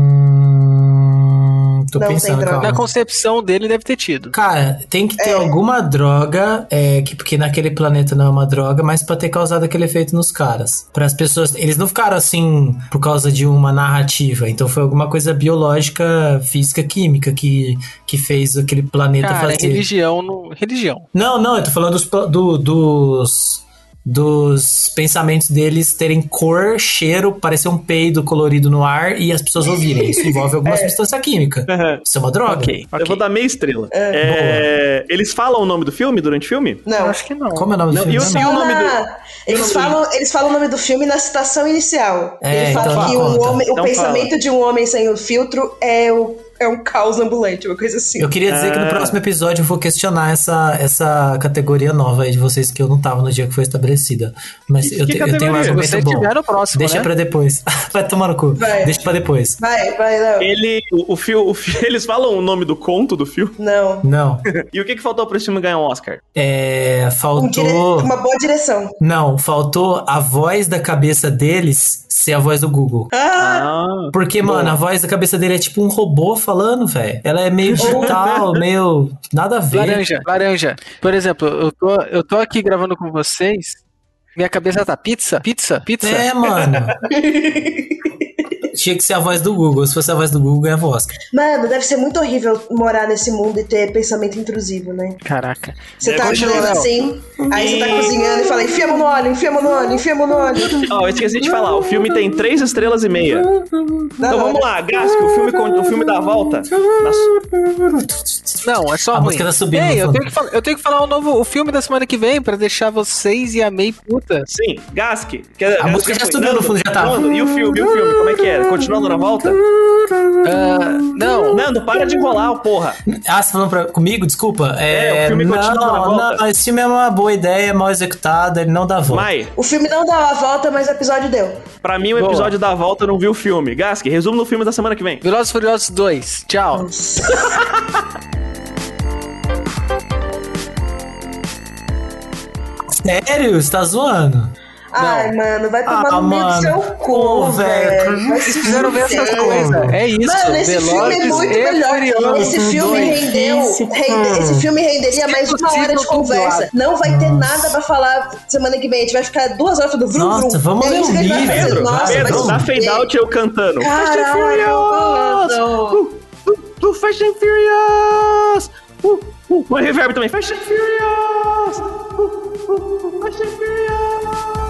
tô Não tem pensando, droga. Na calma. concepção dele deve ter tido. Cara, tem que ter É. alguma droga, é, que, porque naquele planeta não é uma droga, mas pra ter causado aquele efeito nos caras. Para as pessoas. Eles não ficaram assim por causa de uma narrativa. Então foi alguma coisa biológica, física, química que, que fez aquele planeta Cara, é fazer. religião no... Religião. Não, não, eu tô falando dos, do- dos, dos pensamentos deles terem cor, cheiro, parecer um peido colorido no ar e as pessoas ouvirem. Isso envolve alguma substância química. Isso é uma droga. Ok, Eu ok. vou dar meia estrela. É, Eles falam o nome do filme durante o filme? Não. Acho que não. Como é o nome do Não, filme? e o nome do- Ah, Eles falam, eles falam o nome do filme na citação inicial. É, Ele fala então que um homem- o Então pensamento de um homem sem o filtro é, o, é um caos ambulante, uma coisa assim. Eu queria dizer que no Ah. próximo episódio eu vou questionar essa, essa categoria nova aí de vocês que eu não tava no dia que foi estabelecida. Mas Que- eu, que te- eu tenho um argumento Você bom. tiver no próximo, Deixa né? pra depois. Vai tomar no cu. Vai. Deixa pra depois. Vai, vai, Léo. Ele, o, o, fio, o fi- eles falam o nome do conto do filme? Não. Não. E o que, que faltou pra esse filme ganhar um Oscar? É, Um dire- faltou. Uma boa direção. Não, faltou a voz da cabeça deles ser a voz do Google. Ah, Ah, Porque, mano, a voz da cabeça dele é tipo um robô falando, velho. Ela é meio digital, meio. Nada a ver. Laranja, laranja. Por exemplo, eu tô, eu tô aqui gravando com vocês. Minha cabeça tá pizza, pizza, pizza. É, mano. Tinha que ser a voz do Google. Se fosse a voz do Google, ganhava o Oscar. mano, deve ser muito horrível morar nesse mundo e ter pensamento intrusivo, né? Caraca. Você É, tá Léo. assim, aí você tá cozinhando e fala, enfia a mão no óleo, enfia a mão no óleo, enfia a mão no óleo. Ó, eu esqueci de falar, o filme tem três estrelas e meia. Então vamos lá, Gasco, o filme, o filme dá a volta. Nas- Não, é só A ruim. música tá subindo Ei, eu fundo. tenho, que falar, eu tenho que falar o novo o filme da semana que vem pra deixar vocês e a May puta. Sim, Gask. quer- A música já subiu no fundo, já tá. Nando, e o filme, e o filme, como é que é? Continuando na volta? Ah, não. Nando, para de enrolar, porra. Ah, você falando pra, comigo? Desculpa. É, o filme não, continua na volta. não, esse filme é uma boa ideia, mal executado, ele não dá volta. Mai, O filme não dá a volta, mas o episódio deu. pra mim o Boa. episódio da volta eu não vi o filme. Gask, resumo no filme da semana que vem. Velozes Furiosos 2. Tchau. Sério? Você tá zoando? Ai, mano, vai tomar Ah, no meio do seu cu, velho. se Precisaram ver essas coisas. É isso. Mano, esse filme é muito melhor. Furiosos Esse filme 2. rendeu. rende- esse filme renderia mais uma hora de conversa. Não vai ter nada pra falar semana que vem. A gente vai ficar duas horas falando vrum Nossa, vrum. vamos é ler isso um que a gente vai livro. Pedro, Nossa, vai Pedro, dá fade out eu cantando. Caralho, mano. do Fast and Furious! Uh, uh, uma reverb também. Fast and Furious! Uh, uh, uh, Fast and Furious!